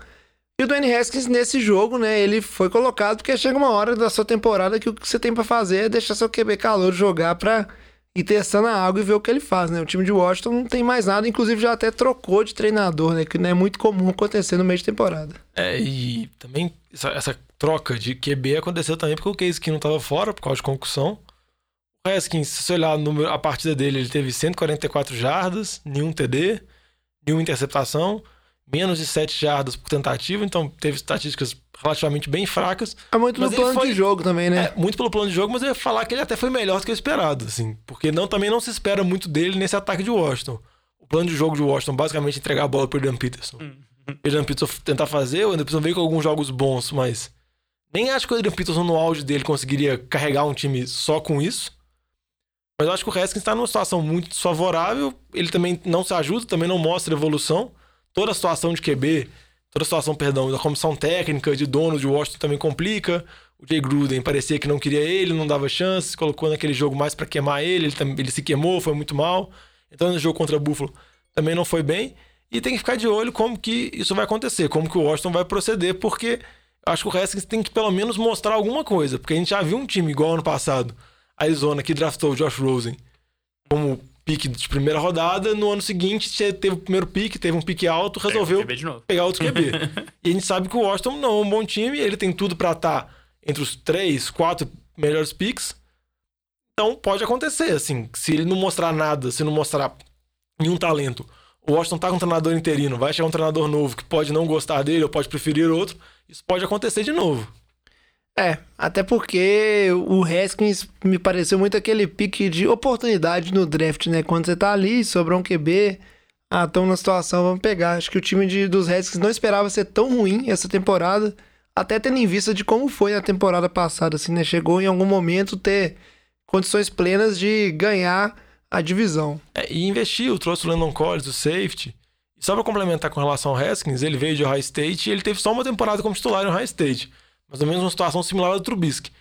Speaker 1: E o Dwayne Haskins, nesse jogo, né, ele foi colocado porque chega uma hora da sua temporada que o que você tem pra fazer é deixar seu QB calor jogar pra ir testando a água e ver o que ele faz, né? O time de Washington não tem mais nada, inclusive já até trocou de treinador, né? Que não é muito comum acontecer no meio de temporada.
Speaker 3: É, e também essa, essa troca de QB aconteceu também porque o Case que não estava fora por causa de concussão. O Haskins, se você olhar número- a partida dele, ele teve 144 jardas, nenhum TD, nenhuma interceptação, menos de 7 jardas por tentativa, então teve estatísticas relativamente bem fracas.
Speaker 1: É muito
Speaker 3: ele
Speaker 1: plano
Speaker 3: foi-
Speaker 1: de jogo também, né?
Speaker 3: É, muito pelo plano de jogo, mas eu ia falar que ele até foi melhor do que o esperado, assim. Porque não, também não se espera muito dele nesse ataque de Washington. O plano de jogo de Washington basicamente é entregar a bola pro Adrian Peterson. O Adrian Peterson tentar fazer, o Adrian Peterson veio com alguns jogos bons, mas Nem acho que o Adrian Peterson no auge dele conseguiria carregar um time só com isso. Mas eu acho que o Haskins está numa situação muito desfavorável. Ele também não se ajuda, também não mostra evolução. Toda a situação de QB, toda a situação, perdão, da comissão técnica, de dono de Washington também complica. O Jay Gruden parecia que não queria ele, não dava chance, colocou naquele jogo mais para queimar ele, ele, tam- ele se queimou, foi muito mal. Então no jogo contra Buffalo também não foi bem. E tem que ficar de olho como que isso vai acontecer, como que o Washington vai proceder, porque acho que o Haskins tem que pelo menos mostrar alguma coisa, porque a gente já viu um time igual ano passado, a Arizona, que draftou o Josh Rosen como pique de primeira rodada, no ano seguinte te- teve o primeiro pique, teve um pique alto, resolveu pegar outro QB. e a gente sabe que o Washington não é um bom time, ele tem tudo pra estar entre os três, quatro melhores picks. Então pode acontecer, assim, se ele não mostrar nada, se não mostrar nenhum talento, o Washington tá com um treinador interino, vai chegar um treinador novo que pode não gostar dele ou pode preferir outro, isso pode acontecer de novo.
Speaker 1: É, até porque o Haskins me pareceu muito aquele pique de oportunidade no draft, né? Quando você tá ali, sobrou um QB, ah, estamos na situação, vamos pegar. Acho que o time de, dos Haskins não esperava ser tão ruim essa temporada, até tendo em vista de como foi na temporada passada, assim, né? Chegou em algum momento ter condições plenas de ganhar a divisão.
Speaker 3: É, e investiu, trouxe o Landon Collins, o safety. Só pra complementar com relação ao Haskins, ele veio de Ohio State e ele teve só uma temporada como titular em Ohio State. Mais ou menos uma situação similar ao do Trubisky.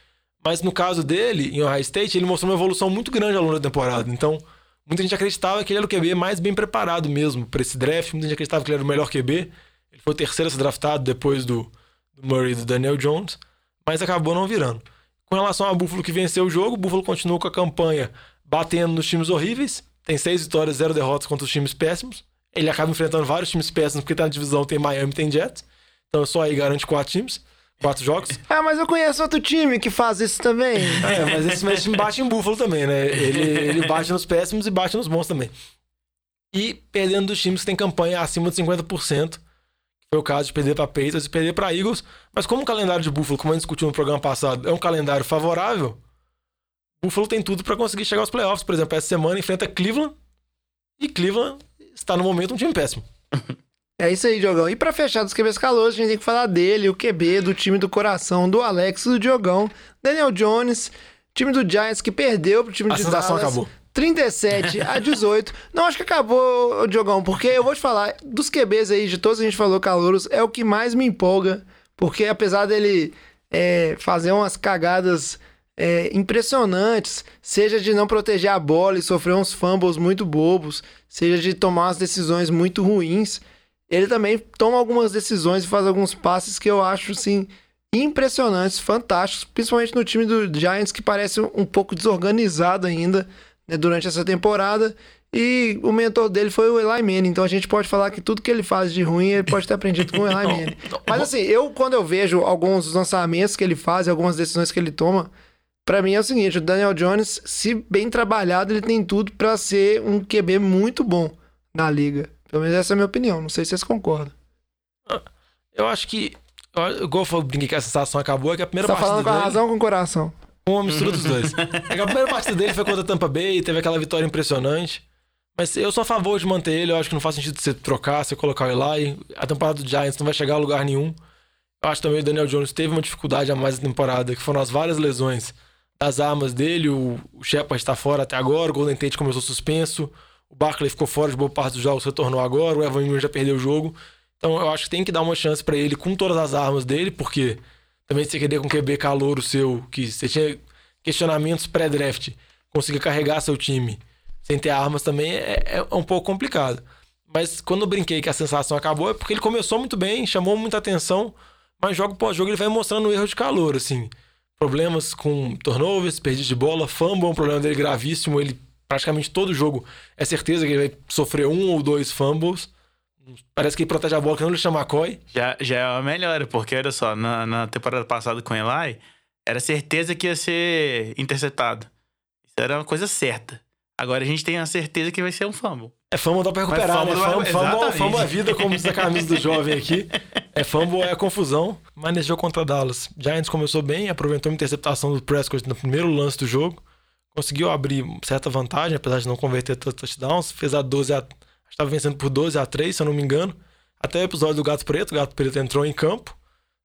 Speaker 3: Mas no caso dele, em Ohio State, ele mostrou uma evolução muito grande ao longo da temporada. Então, muita gente acreditava que ele era o QB mais bem preparado mesmo para esse draft. Muita gente acreditava que ele era o melhor QB. Ele foi o terceiro a ser draftado depois do, do Murray e do Daniel Jones. Mas acabou não virando. Com relação ao Buffalo que venceu o jogo, o Buffalo continuou com a campanha batendo nos times horríveis. Tem seis vitórias, zero derrotas contra os times péssimos. Ele acaba enfrentando vários times péssimos, porque tá na divisão, tem Miami, tem Jets. Então só aí garante quatro times, quatro jogos.
Speaker 1: Ah, mas eu conheço outro time que faz isso também.
Speaker 3: É, mas esse mesmo time bate em Buffalo também, né? Ele, ele bate nos péssimos e bate nos bons também. E perdendo dos times que tem campanha acima de 50%. que Foi o caso de perder para Patriots e perder para Eagles. Mas como o calendário de Buffalo, como a gente discutiu no programa passado, é um calendário favorável, Buffalo tem tudo para conseguir chegar aos playoffs. Por exemplo, essa semana enfrenta Cleveland. E Cleveland está no momento um time péssimo.
Speaker 1: É isso aí, Diogão. E pra fechar dos QBs calouros, a gente tem que falar dele, o QB do time do coração, do Alex, do Diogão, Daniel Jones, time do Giants que perdeu pro time
Speaker 3: A
Speaker 1: de Dallas.
Speaker 3: acabou.
Speaker 1: 37 a 18. Não, acho que acabou, Diogão, porque eu vou te falar, dos QBs aí, de todos que a gente falou, calouros, é o que mais me empolga, porque apesar dele é, fazer umas cagadas é, impressionantes, seja de não proteger a bola e sofrer uns fumbles muito bobos, seja de tomar umas decisões muito ruins, ele também toma algumas decisões e faz alguns passes que eu acho, assim, impressionantes, fantásticos, principalmente no time do Giants, que parece um pouco desorganizado ainda né, durante essa temporada. E o mentor dele foi o Eli Manning, então a gente pode falar que tudo que ele faz de ruim, ele pode ter aprendido com o Eli Manning. Mas assim, eu quando eu vejo alguns lançamentos que ele faz, algumas decisões que ele toma, Pra mim é o seguinte, o Daniel Jones, se bem trabalhado, ele tem tudo pra ser um QB muito bom na liga. Pelo menos essa é a minha opinião, não sei se vocês concordam.
Speaker 3: Eu acho que. Igual eu brinquei que a sensação acabou, é que a primeira
Speaker 1: Você tá
Speaker 3: partida
Speaker 1: falando com a razão ou com o coração?
Speaker 3: Uma mistura dos dois. É que a primeira partida dele foi contra a Tampa Bay, teve aquela vitória impressionante. Mas eu sou a favor de manter ele, eu acho que não faz sentido você trocar, você colocar o Eli. A temporada do Giants não vai chegar a lugar nenhum. Eu acho também que o Daniel Jones teve uma dificuldade a mais na temporada, que foram as várias lesões das armas dele. O, o Shepard está fora até agora, o Golden Tate começou suspenso, o Barkley ficou fora de boa parte dos jogos, retornou agora, o Evan Ingram já perdeu o jogo. Então eu acho que tem que dar uma chance pra ele com todas as armas dele, porque também você querer com QB calouro seu, que você tinha questionamentos pré-draft, conseguir carregar seu time sem ter armas também é, é um pouco complicado. Mas quando eu brinquei que a sensação acabou, é porque ele começou muito bem, chamou muita atenção, mas jogo pós jogo ele vai mostrando erro de calor, assim. Problemas com turnovers, perdido de bola, fumble é um problema dele gravíssimo. Ele, praticamente todo jogo, é certeza que ele vai sofrer um ou dois fumbles. Parece que ele protege a bola, que não lhe chama McCoy.
Speaker 4: Já, já é uma melhora, porque olha só, na, na temporada passada com o Eli, era certeza que ia ser interceptado. Isso era uma coisa certa. Agora a gente tem a certeza que vai ser um fumble.
Speaker 3: É fumble dá pra recuperar,
Speaker 4: Mas
Speaker 3: né?
Speaker 4: fumble
Speaker 3: Fumble,
Speaker 4: é-
Speaker 3: fumble,
Speaker 4: exatamente.
Speaker 3: fumble é vida, como diz a camisa do jovem aqui. É fumble, é confusão. Mas nesse jogo contra Dallas, Giants começou bem, aproveitou uma interceptação do Prescott no primeiro lance do jogo. Conseguiu abrir certa vantagem, apesar de não converter tantos touchdowns. Fez a 12 a... Estava vencendo por 12 a 3, se eu não me engano. Até o episódio do Gato Preto. O Gato Preto entrou em campo.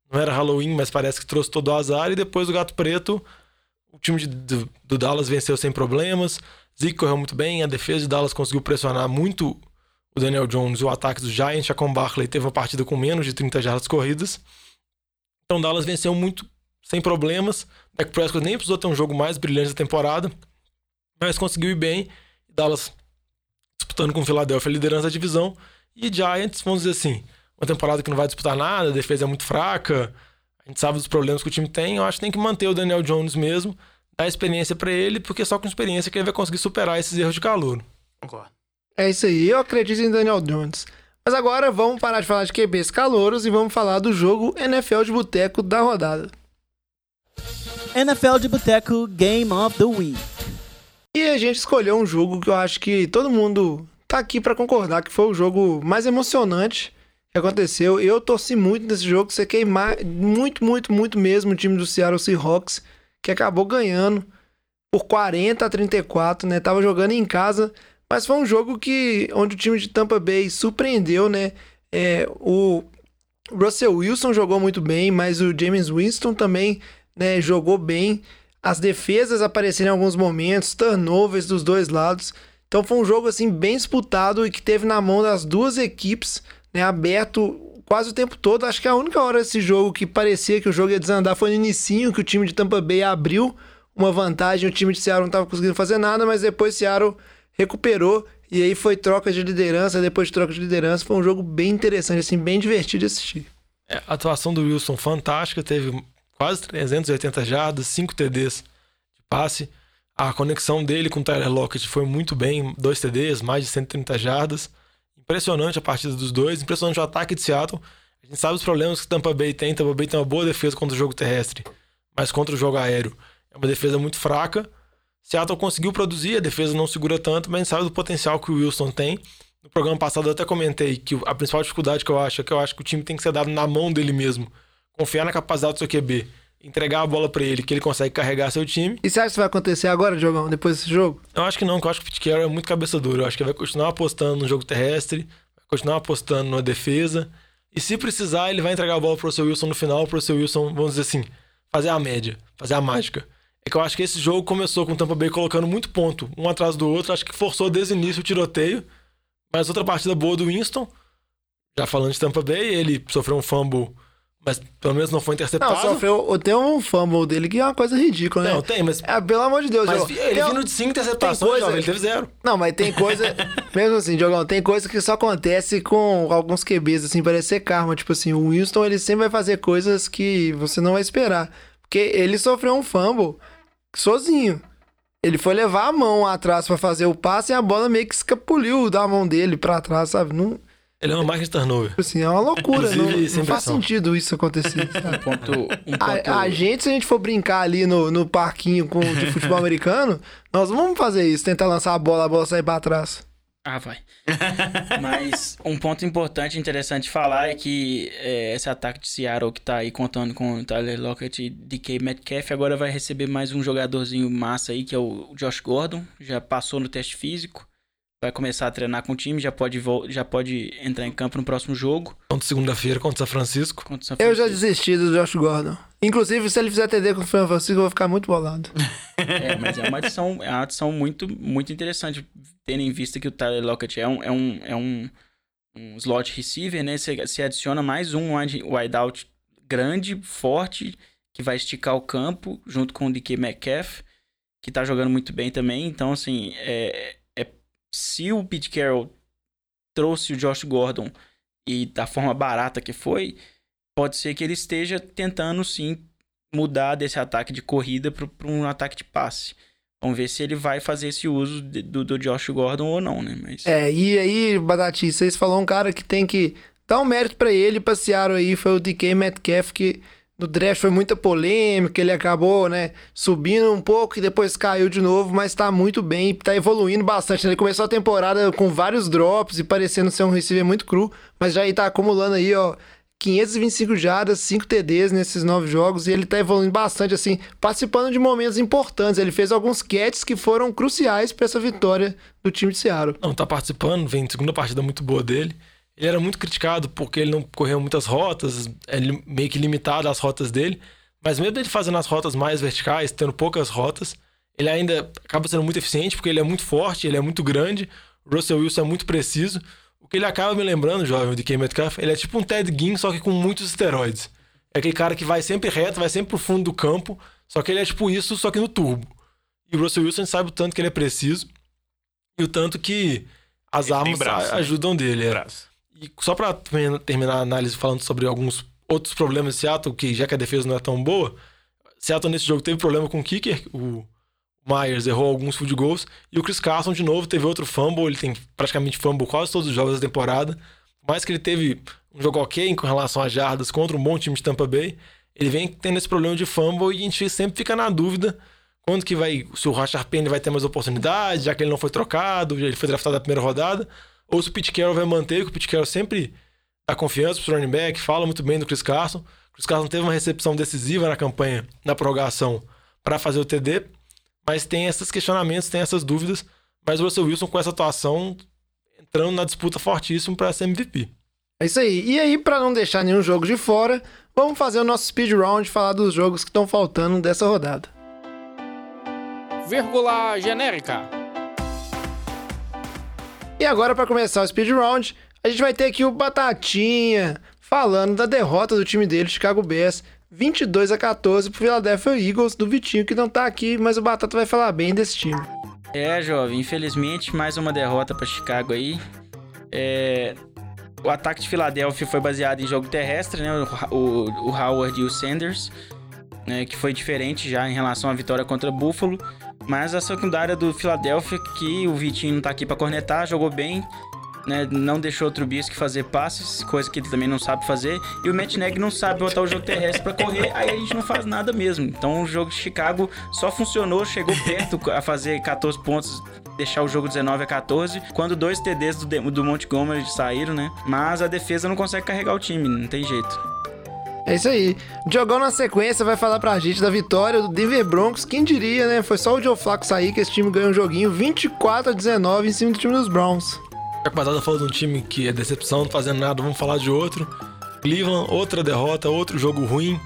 Speaker 3: Não era Halloween, mas parece que trouxe todo o azar. E depois o Gato Preto, o time de- do, do Dallas venceu sem problemas. Zeke correu muito bem, a defesa de Dallas conseguiu pressionar muito o Daniel Jones o ataque dos Giants. Chacon Barkley teve uma partida com menos de 30 jardas corridas. Então Dallas venceu muito sem problemas. Dak Prescott nem precisou ter um jogo mais brilhante da temporada, mas conseguiu ir bem. Dallas disputando com o Philadelphia a liderança da divisão. E Giants, vamos dizer assim, uma temporada que não vai disputar nada, a defesa é muito fraca, a gente sabe dos problemas que o time tem. Eu acho que tem que manter o Daniel Jones mesmo, dar experiência pra ele, porque só com experiência que ele vai conseguir superar esses erros de calor.
Speaker 4: Concordo.
Speaker 1: É isso aí, eu acredito em Daniel Jones. Mas agora vamos parar de falar de QBs calouros e vamos falar do jogo NFL de boteco da rodada.
Speaker 7: NFL de Boteco Game of the Week.
Speaker 1: E a gente escolheu um jogo que eu acho que todo mundo tá aqui pra concordar que foi o jogo mais emocionante que aconteceu. Eu torci muito nesse jogo, sequei mais, muito, muito, muito mesmo o time do Seattle Seahawks, que acabou ganhando por 40 a 34, né? Tava jogando em casa, mas foi um jogo que onde o time de Tampa Bay surpreendeu, né? É, o Russell Wilson jogou muito bem, mas o James Winston também né, jogou bem. As defesas apareceram em alguns momentos, turnovers dos dois lados. Então foi um jogo assim bem disputado e que teve na mão das duas equipes, né, aberto quase o tempo todo. Acho que a única hora desse jogo que parecia que o jogo ia desandar foi no inicinho, que o time de Tampa Bay abriu uma vantagem, o time de Seattle não estava conseguindo fazer nada, mas depois Seattle recuperou e aí foi troca de liderança, depois de troca de liderança, foi um jogo bem interessante, assim, bem divertido de assistir.
Speaker 3: É, a atuação do Wilson fantástica, teve quase 380 jardas, 5 TDs de passe. A conexão dele com o Tyler Lockett foi muito bem, dois TDs, mais de 130 jardas. Impressionante a partida dos dois, impressionante o ataque de Seattle. A gente sabe os problemas que Tampa Bay tem. Tampa Bay tem uma boa defesa contra o jogo terrestre, mas contra o jogo aéreo é uma defesa muito fraca. Seattle conseguiu produzir, a defesa não segura tanto, mas a gente sabe do potencial que o Wilson tem. No programa passado eu até comentei que a principal dificuldade que eu acho é que eu acho que o time tem que ser dado na mão dele mesmo. Confiar na capacidade do seu QB, entregar a bola pra ele, que ele consegue carregar seu time.
Speaker 1: E você acha que isso vai acontecer agora, Diogão, depois desse jogo?
Speaker 3: Eu acho que não, eu acho que o Carroll é muito cabeça dura. Eu acho que ele vai continuar apostando no jogo terrestre, vai continuar apostando na defesa. E se precisar, ele vai entregar a bola pro seu Wilson no final, pro seu Wilson, vamos dizer assim, fazer a média, fazer a mágica. É que eu acho que esse jogo começou com o Tampa Bay colocando muito ponto, um atrás do outro. Acho que forçou desde o início o tiroteio. Mas outra partida boa do Winston. Já falando de Tampa Bay, ele sofreu um fumble, mas pelo menos não foi interceptado.
Speaker 1: Não, sofreu. Tem um fumble dele que é uma coisa ridícula, né?
Speaker 3: Não, tem, mas.
Speaker 1: É, pelo amor de Deus,
Speaker 3: Mas
Speaker 1: Diogão.
Speaker 3: ele
Speaker 1: Tem-
Speaker 3: vindo de 5
Speaker 1: tem
Speaker 3: interceptações,
Speaker 1: coisa-
Speaker 3: jovem, ele teve zero.
Speaker 1: Não, mas tem coisa. mesmo assim, Diogão, tem coisa que só acontece com alguns QBs, assim, parece ser karma. Tipo assim, o Winston ele sempre vai fazer coisas que você não vai esperar. Porque ele sofreu um fumble sozinho. Ele foi levar a mão atrás pra fazer o passe e a bola meio que escapuliu da mão dele pra trás, sabe? Não,
Speaker 3: Ele é uma máquina de turnover.
Speaker 1: assim, é uma loucura. não, não faz
Speaker 3: pressão.
Speaker 1: sentido isso acontecer. sabe?
Speaker 2: Ponto, um ponto...
Speaker 1: A, a gente, se a gente for brincar ali no, no parquinho com, de futebol americano, nós vamos fazer isso, tentar lançar a bola, a bola sair pra trás.
Speaker 2: Ah, vai. Mas um ponto importante interessante de falar é que é, esse ataque de Seattle que tá aí contando com o Tyler Lockett e DK Metcalf agora vai receber mais um jogadorzinho massa aí, que é o Josh Gordon. Já passou no teste físico. Vai começar a treinar com o time, já pode, já pode entrar em campo no próximo jogo.
Speaker 3: Contra segunda-feira contra São Francisco.
Speaker 2: Contra São
Speaker 1: Eu já
Speaker 2: Francisco.
Speaker 1: desisti do Josh Gordon. Inclusive, se ele fizer TD com o Fran Francisco, eu vou ficar muito bolado.
Speaker 2: É, mas é uma adição, é uma adição muito, muito interessante, tendo em vista que o Tyler Lockett é um, é um, é um, um slot receiver, né? Você, você adiciona mais um wide- wideout grande, forte, que vai esticar o campo, junto com o DK Metcalf, que tá jogando muito bem também. Então, assim, é, se o Pete Carroll trouxe o Josh Gordon e da forma barata que foi, pode ser que ele esteja tentando, sim, mudar desse ataque de corrida para um ataque de passe. Vamos ver se ele vai fazer esse uso de- do, do Josh Gordon ou não, né? Mas
Speaker 1: É, e aí, Badati, vocês falaram um cara que tem que dar um mérito pra ele, Seattle aí, foi o DK Metcalf, que no draft foi muita polêmica, ele acabou, né, subindo um pouco e depois caiu de novo, mas tá muito bem, tá evoluindo bastante. né? Ele começou a temporada com vários drops e parecendo ser um receiver muito cru, mas já tá acumulando aí, ó, 525 jardas, 5 TDs nesses nove jogos e ele tá evoluindo bastante, assim, participando de momentos importantes. Ele fez alguns catches que foram cruciais pra essa vitória do time de Seattle.
Speaker 3: Não, tá participando, vem segunda partida muito boa dele. Ele era muito criticado porque ele não correu muitas rotas, ele meio que limitado as rotas dele. Mas mesmo ele fazendo as rotas mais verticais, tendo poucas rotas, ele ainda acaba sendo muito eficiente porque ele é muito forte, ele é muito grande. O Russell Wilson é muito preciso. O que ele acaba me lembrando, jovem, de K. Metcalf, ele é tipo um Ted Ginn, só que com muitos esteroides. É aquele cara que vai sempre reto, vai sempre pro fundo do campo, só que ele é tipo isso, só que no turbo. E o Russell Wilson sabe o tanto que ele é preciso e o tanto que as
Speaker 4: Ele
Speaker 3: armas
Speaker 4: braço, né?
Speaker 3: ajudam dele. é.
Speaker 4: Braço.
Speaker 3: E só pra terminar- a análise falando sobre alguns outros problemas de Seattle, que já que a defesa não é tão boa, Seattle nesse jogo teve problema com o kicker, o Myers errou alguns field goals, e o Chris Carson de novo teve outro fumble, ele tem praticamente fumble quase todos os jogos da temporada, por mais que ele teve um jogo ok com relação a jardas contra um bom time de Tampa Bay, ele vem tendo esse problema de fumble e a gente sempre fica na dúvida quando que vai, se o Rashard Penny vai ter mais oportunidade, já que ele não foi trocado, ele foi draftado na primeira rodada, ou se o Pete Carroll vai manter, que o Pete Carroll sempre dá confiança pro running back, fala muito bem do Chris Carson. O Chris Carson teve uma recepção decisiva na campanha, na prorrogação, para fazer o TD, mas tem esses questionamentos, tem essas dúvidas, mas o Russell Wilson com essa atuação entrando na disputa fortíssimo para ser MVP.
Speaker 1: É isso aí. E aí, pra não deixar nenhum jogo de fora, vamos fazer o nosso speed round, falar dos jogos que estão faltando dessa rodada.
Speaker 6: Vírgula genérica.
Speaker 1: E agora, pra começar o speed round, a gente vai ter aqui o Batatinha falando da derrota do time dele, Chicago Bears, 22 a 14 pro Philadelphia Eagles, do Vitinho, que não tá aqui, mas o Batata vai falar bem desse time.
Speaker 2: É, jovem, infelizmente, mais uma derrota para Chicago aí. É, O ataque de Filadélfia foi baseado em jogo terrestre, né? O, o- o Howard e o Sanders, né? Que foi diferente já em relação à vitória contra Buffalo. Mas a secundária do Filadélfia, que o Vitinho não tá aqui para cornetar, jogou bem. Né, não deixou o Trubisky fazer passes, coisa que ele também não sabe fazer. E o Matt Nagy não sabe botar o jogo terrestre para correr, aí a gente não faz nada mesmo. Então o jogo de Chicago só funcionou, chegou perto a fazer 14 pontos, deixar o jogo 19 a 14, quando dois TDs do, do Montgomery saíram, né? Mas a defesa não consegue carregar o time, não tem jeito.
Speaker 1: É isso aí. Diogão na sequência vai falar pra gente da vitória do Denver Broncos. Quem diria, né? Foi só o Joe Flacco sair que esse time ganhou um joguinho 24 a 19 em cima do time dos Browns.
Speaker 3: O Batata falou de um time que é decepção, não fazendo nada, vamos falar de outro. Cleveland, outra derrota, outro jogo ruim.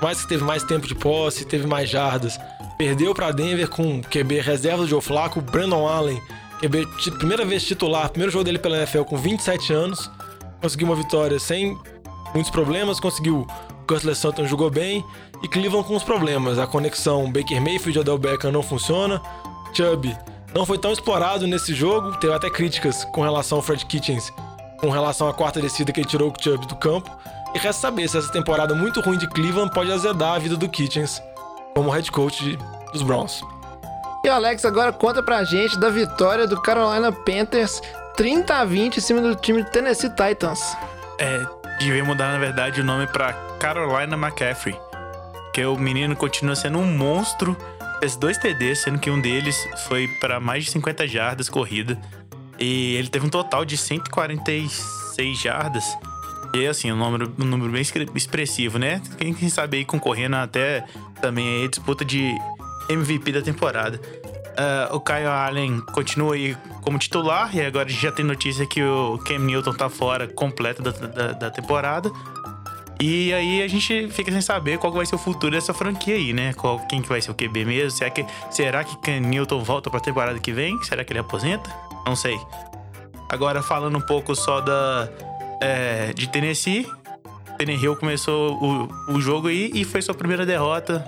Speaker 3: Mais que teve mais tempo de posse, teve mais jardas. Perdeu para Denver com QB reserva do Joe Flacco, Brandon Allen, QB primeira vez titular, primeiro jogo dele pela NFL com 27 anos. Conseguiu uma vitória sem muitos problemas, conseguiu. O Cutler Sutton jogou bem e Cleveland com os problemas. A conexão Baker Mayfield e Odell Beckham não funciona. Chubb não foi tão explorado nesse jogo, teve até críticas com relação ao Fred Kitchens, com relação à quarta descida que ele tirou o Chubb do campo. E resta saber se essa temporada muito ruim de Cleveland pode azedar a vida do Kitchens como head coach de- dos Browns.
Speaker 1: E o Alex agora conta pra gente da vitória do Carolina Panthers 30 a 20 em cima do time do Tennessee Titans.
Speaker 4: É, devia mudar, na verdade, o nome pra Carolina McCaffrey. Que o menino continua sendo um monstro. Fez dois TDs, sendo que um deles foi para mais de 50 jardas corrida. E ele teve um total de 146 jardas. E assim, um número, um número bem expressivo, né? Quem, quem sabe aí concorrendo até também aí disputa de MVP da temporada. Ah, o Kyle Allen continua aí como titular e agora a gente já tem notícia que o Cam Newton tá fora completo da, da, da temporada. E aí a gente fica sem saber qual vai ser o futuro dessa franquia aí, né? Qual, quem que vai ser o QB mesmo? Será que, será que Cam Newton volta pra temporada que vem? Será que ele aposenta? Não sei. Agora falando um pouco só da é, de Tennessee. Tennessee começou o, o jogo aí e foi sua primeira derrota.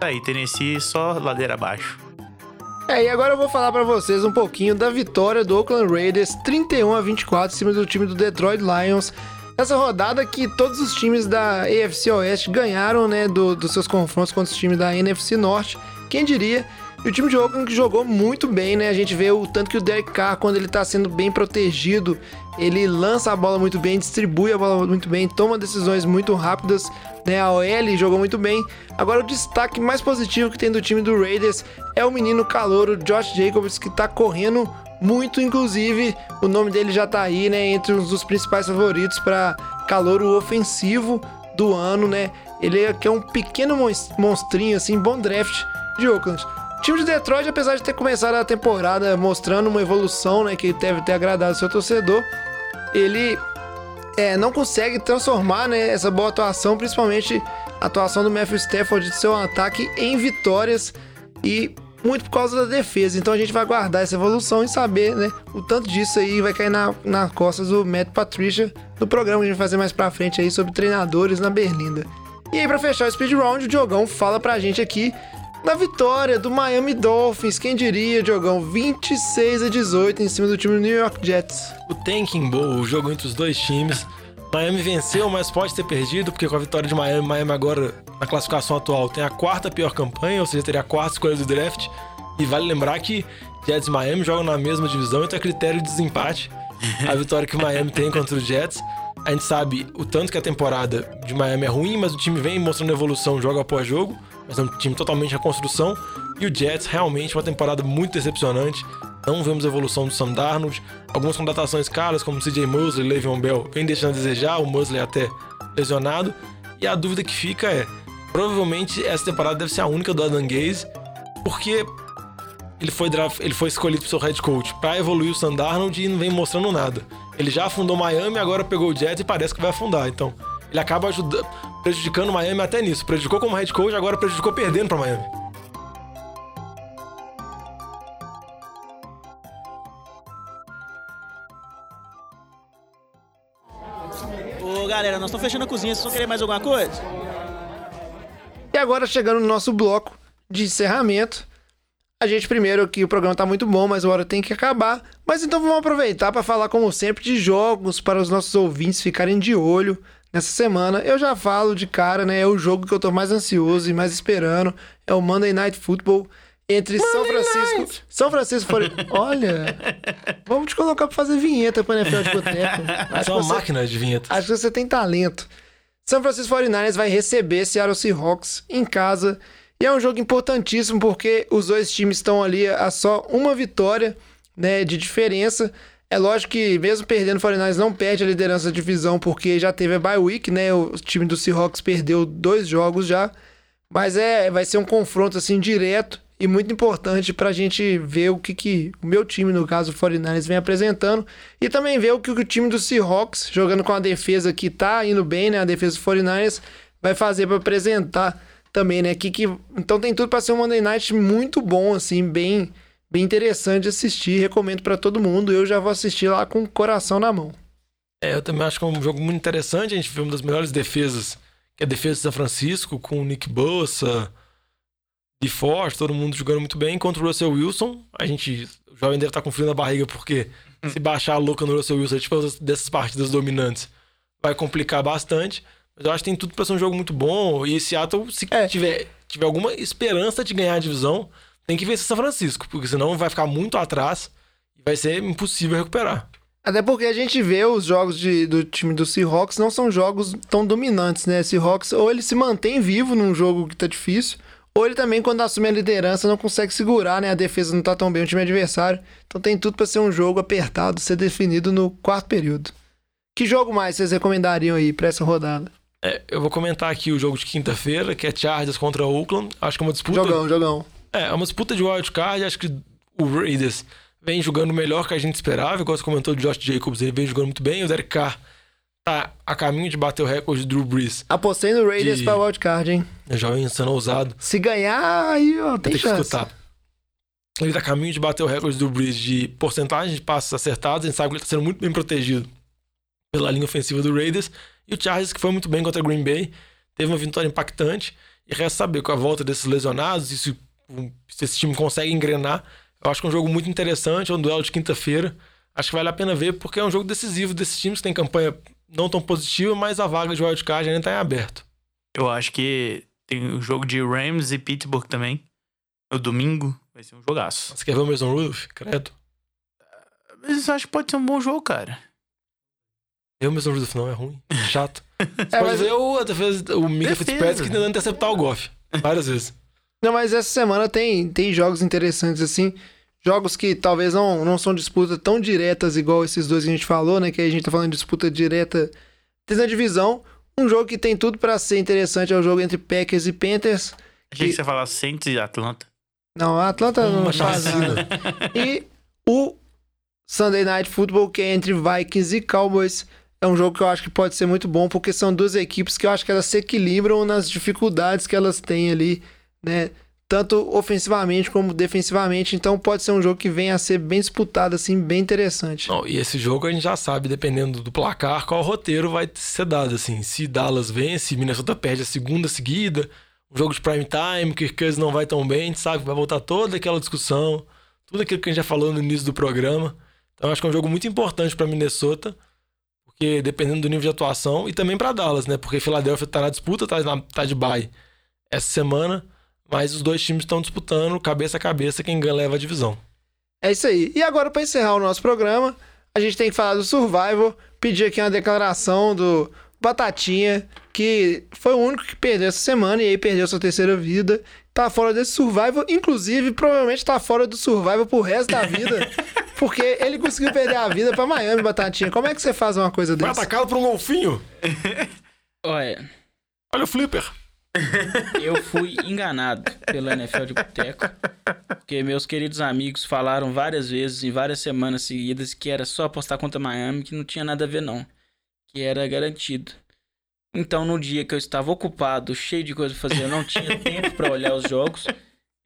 Speaker 4: Tá aí, Tennessee só ladeira abaixo.
Speaker 1: É, e agora eu vou falar pra vocês um pouquinho da vitória do Oakland Raiders 31 a 24 em cima do time do Detroit Lions. Essa rodada que todos os times da AFC Oeste ganharam, né, do- dos seus confrontos contra os times da NFC Norte. Quem diria? E o time de Oakland jogou muito bem, né? A gente vê o tanto que o Derek Carr, quando ele tá sendo bem protegido, ele lança a bola muito bem, distribui a bola muito bem, toma decisões muito rápidas, né? A OL jogou muito bem. Agora o destaque mais positivo que tem do time do Raiders é o menino calouro Josh Jacobs que tá correndo muito, inclusive o nome dele já tá aí, né, entre um dos principais favoritos para calouro ofensivo do ano, né? Ele é, é um pequeno mons- monstrinho assim, bom draft de Oakland. Time de Detroit, apesar de ter começado a temporada mostrando uma evolução, né, que deve ter agradado seu torcedor, ele é, não consegue transformar né, essa boa atuação, principalmente a atuação do Matthew Stafford de seu ataque em vitórias e muito por causa da defesa. Então a gente vai aguardar essa evolução e saber, né, o tanto disso aí vai cair na, na costas do Matt Patricia no programa que a gente vai fazer mais pra frente aí sobre treinadores na Berlinda. E aí, pra fechar o speed round, o Diogão fala pra gente aqui da vitória do Miami Dolphins. Quem diria, Diogão? 26 a 18 em cima do time do New York Jets.
Speaker 3: O Tanking Bowl, o jogo entre os dois times. Miami venceu, mas pode ter perdido, porque com a vitória de Miami, Miami agora, na classificação atual, tem a quarta pior campanha, ou seja, teria a quarta escolha do draft. E vale lembrar que Jets e Miami jogam na mesma divisão, então é critério de desempate. A vitória que o Miami tem contra os Jets. A gente sabe o tanto que a temporada de Miami é ruim, mas o time vem mostrando evolução jogo após jogo. Mas é um time totalmente reconstrução. E o Jets realmente uma temporada muito decepcionante. Não vemos evolução do Sam Darnold. Algumas contratações caras, como CJ Mosley, Le'Veon Bell, vem deixando a desejar. O Mosley até lesionado. E a dúvida que fica é: provavelmente essa temporada deve ser a única do Adam Gaze, porque ele foi, draft, ele foi escolhido pro seu head coach para evoluir o Sam Darnold e não vem mostrando nada. Ele já afundou Miami, agora pegou o Jets e parece que vai afundar. Então, ele acaba ajudando, prejudicando Miami até nisso. Prejudicou como head coach, agora prejudicou perdendo para Miami.
Speaker 8: Ô galera, nós estamos fechando a cozinha, vocês vão querer mais alguma coisa?
Speaker 1: E agora chegando no nosso bloco de encerramento. A gente primeiro aqui, o programa tá muito bom, mas a hora tem que acabar. Mas então vamos aproveitar para falar, como sempre, de jogos para os nossos ouvintes ficarem de olho nessa semana. Eu já falo de cara, né? É o jogo que eu tô mais ansioso e mais esperando. É o Monday Night Football entre São Francisco. São Francisco for... Olha, vamos te colocar pra fazer vinheta pra NFL de Boteco.
Speaker 3: Mas é uma máquina de vinheta.
Speaker 1: Acho que você tem talento. São Francisco 49ers vai receber Seattle Seahawks em casa. E é um jogo importantíssimo porque os dois times estão ali a só uma vitória né, de diferença. É lógico que mesmo perdendo o 49ers não perde a liderança da divisão porque já teve a bye week, né? O time do Seahawks perdeu dois jogos já. Mas é, vai ser um confronto assim direto e muito importante para a gente ver o que, que o meu time, no caso o 49ers, vem apresentando e também ver o que o time do Seahawks, jogando com a defesa que tá indo bem, né? A defesa do 49ers vai fazer para apresentar também, né? Que, que... Então tem tudo para ser um Monday Night muito bom, assim, bem, bem interessante assistir. Recomendo para todo mundo. Eu já vou assistir lá com o coração na mão.
Speaker 3: É, eu também acho que é um jogo muito interessante. A gente vê uma das melhores defesas, que é a defesa de São Francisco, com o Nick Bosa, de Forte, todo mundo jogando muito bem. Contra o Russell Wilson, a gente, o jovem deve estar com frio na barriga, porque se baixar a louca no Russell Wilson, tipo dessas partidas dominantes, vai complicar bastante. Mas eu acho que tem tudo para ser um jogo muito bom. E esse Seattle, se
Speaker 1: É.
Speaker 3: tiver, tiver alguma esperança de ganhar a divisão, tem que vencer São Francisco, porque senão vai ficar muito atrás e vai ser impossível recuperar.
Speaker 1: Até porque a gente vê os jogos de- do time do Seahawks não são jogos tão dominantes, né? Seahawks ou ele se mantém vivo num jogo que tá difícil, ou ele também, quando assume a liderança, não consegue segurar, né? A defesa não tá tão bem, o time adversário. Então tem tudo pra ser um jogo apertado, ser definido no quarto período. Que jogo mais vocês recomendariam aí pra essa rodada?
Speaker 3: É, eu vou comentar aqui o jogo de quinta-feira, que é Chargers contra Oakland. Acho que é uma disputa.
Speaker 1: Jogão, jogão.
Speaker 3: É, é uma disputa de wildcard. Acho que o Raiders vem jogando melhor que a gente esperava. Igual você comentou de Josh Jacobs, ele vem jogando muito bem. O Derek Carr tá a caminho de bater o recorde de Drew Brees.
Speaker 1: Apostei no Raiders
Speaker 3: De-
Speaker 1: pra wildcard, hein?
Speaker 3: É jovem sendo ousado.
Speaker 1: Se ganhar, aí, ó, tem
Speaker 3: ter que
Speaker 1: chance.
Speaker 3: escutar. Ele tá a caminho de bater o recorde do Brees de porcentagem de passes acertados. A gente sabe que ele tá sendo muito bem protegido pela linha ofensiva do Raiders. E o Chargers, que foi muito bem contra Green Bay, teve uma vitória impactante. E resta saber com a volta desses lesionados e se, se esse time consegue engrenar. Eu acho que é um jogo muito interessante, é um duelo de quinta-feira. Acho que vale a pena ver, porque é um jogo decisivo desses times que tem campanha não tão positiva, mas a vaga de wildcard ainda tá em aberto.
Speaker 4: Eu acho que tem o jogo de Rams e Pittsburgh também. No domingo. Vai ser um jogaço.
Speaker 3: Você quer ver o Mason Rudolph? Credo.
Speaker 4: Mas eu acho que pode ser um bom jogo, cara.
Speaker 3: Eu, Mason Rudolph, não, é ruim. É chato. Você
Speaker 1: É,
Speaker 3: pode
Speaker 1: mas-
Speaker 3: ver o, a defesa, o Mika. Fitzpatrick tentando interceptar o Goff. Várias vezes.
Speaker 1: Não, mas essa semana tem, tem jogos interessantes, assim. Jogos que talvez não, não são disputas tão diretas igual esses dois que a gente falou, né? Que a gente tá falando de disputa direta desde a divisão. Um jogo que tem tudo pra ser interessante é o jogo entre Packers e Panthers.
Speaker 4: Achei
Speaker 1: E-
Speaker 4: que você falar Saints e Atlanta.
Speaker 1: Não, a Atlanta não faz nada. E o Sunday Night Football, que é entre Vikings e Cowboys. é um jogo que eu acho que pode ser muito bom, porque são duas equipes que eu acho que elas se equilibram nas dificuldades que elas têm ali, né? Tanto ofensivamente como defensivamente. Então pode ser um jogo que venha a ser bem disputado, assim, bem interessante.
Speaker 3: Não, e esse jogo a gente já sabe, dependendo do placar, qual roteiro vai ser dado, assim. Se Dallas vence, Minnesota perde a segunda seguida, um jogo de prime time, que Kirk não vai tão bem, a gente sabe que vai voltar toda aquela discussão, tudo aquilo que a gente já falou no início do programa. Então acho que é um jogo muito importante para Minnesota, porque dependendo do nível de atuação, e também para Dallas, né? Porque Filadélfia tá na disputa, tá, na, tá de bye essa semana, mas os dois times estão disputando cabeça a cabeça quem ganha leva a divisão.
Speaker 1: É isso aí. E agora, para encerrar o nosso programa, a gente tem que falar do Survival, pedir aqui uma declaração do Batatinha, que foi o único que perdeu essa semana e aí perdeu sua terceira vida. Tá fora desse Survival, inclusive, provavelmente tá fora do Survival pro resto da vida. Porque ele conseguiu perder a vida pra Miami, Batatinha. Como é que você faz uma coisa
Speaker 3: Foi
Speaker 1: dessa?
Speaker 3: atacado por um golfinho?
Speaker 2: Olha,
Speaker 3: Olha o flipper.
Speaker 2: Eu fui enganado pelo NFL de Boteco. Porque meus queridos amigos falaram várias vezes, em várias semanas seguidas, que era só apostar contra Miami, que não tinha nada a ver, não. Que era garantido. Então, no dia que eu estava ocupado, cheio de coisa pra fazer, eu não tinha tempo pra olhar os jogos.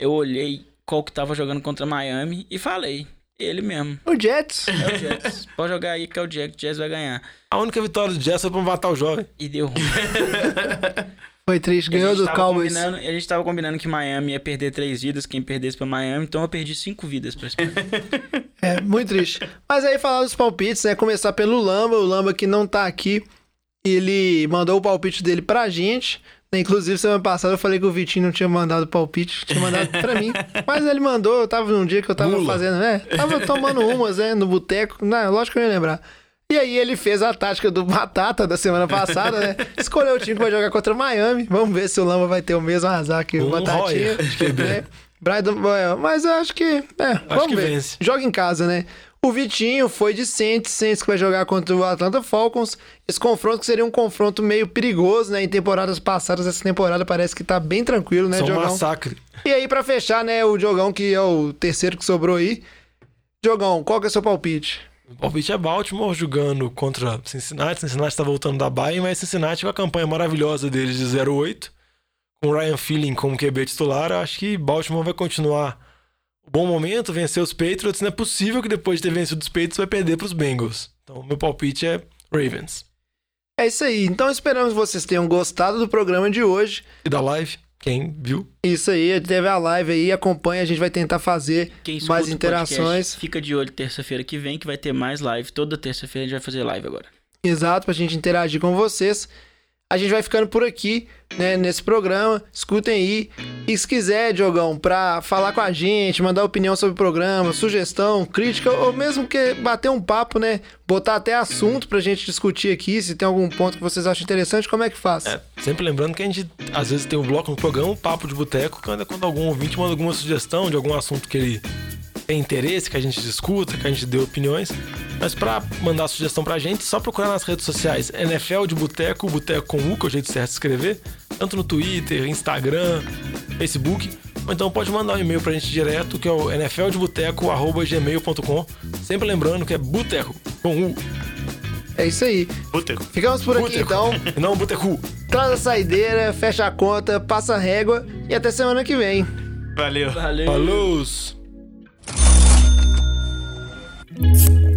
Speaker 2: Eu olhei qual que tava jogando contra Miami e falei. Ele mesmo.
Speaker 1: O Jets.
Speaker 2: É o Jets. Pode jogar aí que é o Jets. O Jets vai ganhar.
Speaker 3: A única vitória do Jets foi pra matar o jovem.
Speaker 2: E deu ruim.
Speaker 1: Foi triste, ganhou do Cowboys.
Speaker 2: A gente tava combinando que Miami ia perder três vidas, quem perdesse pra Miami, então eu perdi cinco vidas pra esse
Speaker 1: É, muito triste. Mas aí falar dos palpites, né? Começar pelo Lamba, o Lamba que não tá aqui, ele mandou o palpite dele pra gente. né? Inclusive, semana passada eu falei que o Vitinho não tinha mandado palpite, tinha mandado pra mim. Mas ele mandou, eu tava num dia que eu tava
Speaker 3: Mula.
Speaker 1: fazendo, né? Tava tomando umas, né? No boteco. Não, lógico que eu ia lembrar. E aí ele fez a tática do Batata da semana passada, né? Escolheu o time que vai jogar contra o Miami. Vamos ver se o Lamba vai ter o mesmo azar que o
Speaker 3: Um
Speaker 1: Batatinha. Né? Boyle. Mas eu acho que. É, vamos
Speaker 3: que
Speaker 1: ver.
Speaker 3: vence.
Speaker 1: Joga em casa, né? O Vitinho foi de Saints, Saints que vai jogar contra o Atlanta Falcons. Esse confronto que seria um confronto meio perigoso, né? Em temporadas passadas, essa temporada parece que tá bem tranquilo, né,
Speaker 3: São um
Speaker 1: Diogão?
Speaker 3: massacre.
Speaker 1: E aí, pra fechar, né, o Diogão, que é o terceiro que sobrou aí. Diogão, qual que é o seu palpite?
Speaker 3: O palpite é Baltimore jogando contra Cincinnati. Cincinnati tá voltando da Bayern, mas Cincinnati com a campanha maravilhosa deles de 0-8. Com o Ryan Feeling como QB titular, acho que Baltimore vai continuar o bom momento, vencer os Patriots. Não é possível que depois de ter vencido os Patriots vai perder pros Bengals. Então, meu palpite é Ravens.
Speaker 1: É isso aí. Então esperamos que vocês tenham gostado do programa de hoje.
Speaker 3: E da live, quem viu?
Speaker 1: Isso aí, teve a live aí, acompanha, a gente vai tentar fazer mais interações.
Speaker 2: podcast, fica de olho terça-feira que vem, que vai ter mais live. Toda terça-feira a gente vai fazer live agora.
Speaker 1: Exato, pra gente interagir com vocês. A gente vai ficando por aqui, né, nesse programa. Escutem aí. E se quiser, Diogão, pra falar com a gente, mandar opinião sobre o programa, sugestão, crítica, ou mesmo que bater um papo, né? Botar até assunto pra gente discutir aqui, se tem algum ponto que vocês acham interessante, como é que faz?
Speaker 3: É, sempre lembrando que a gente às vezes tem um bloco no programa, um papo de boteco, quando, quando algum ouvinte manda alguma sugestão de algum assunto que ele tem interesse, que a gente discuta, que a gente dê opiniões. Mas pra mandar sugestão pra gente, só procurar nas redes sociais NFL de Boteco, Boteco com U, que é o jeito certo de escrever, tanto no Twitter, Instagram, Facebook. Ou então pode mandar um e-mail pra gente direto, que é o nfldeboteco.gmail.com. Sempre lembrando que é Boteco com U.
Speaker 1: É isso aí.
Speaker 4: Boteco.
Speaker 1: Ficamos por aqui
Speaker 3: Boteco.
Speaker 1: então.
Speaker 3: E não Botecu.
Speaker 1: Traz a saideira, fecha a conta, passa a régua e até semana que vem.
Speaker 4: Valeu.
Speaker 2: Valeu!
Speaker 3: Falou! Bye.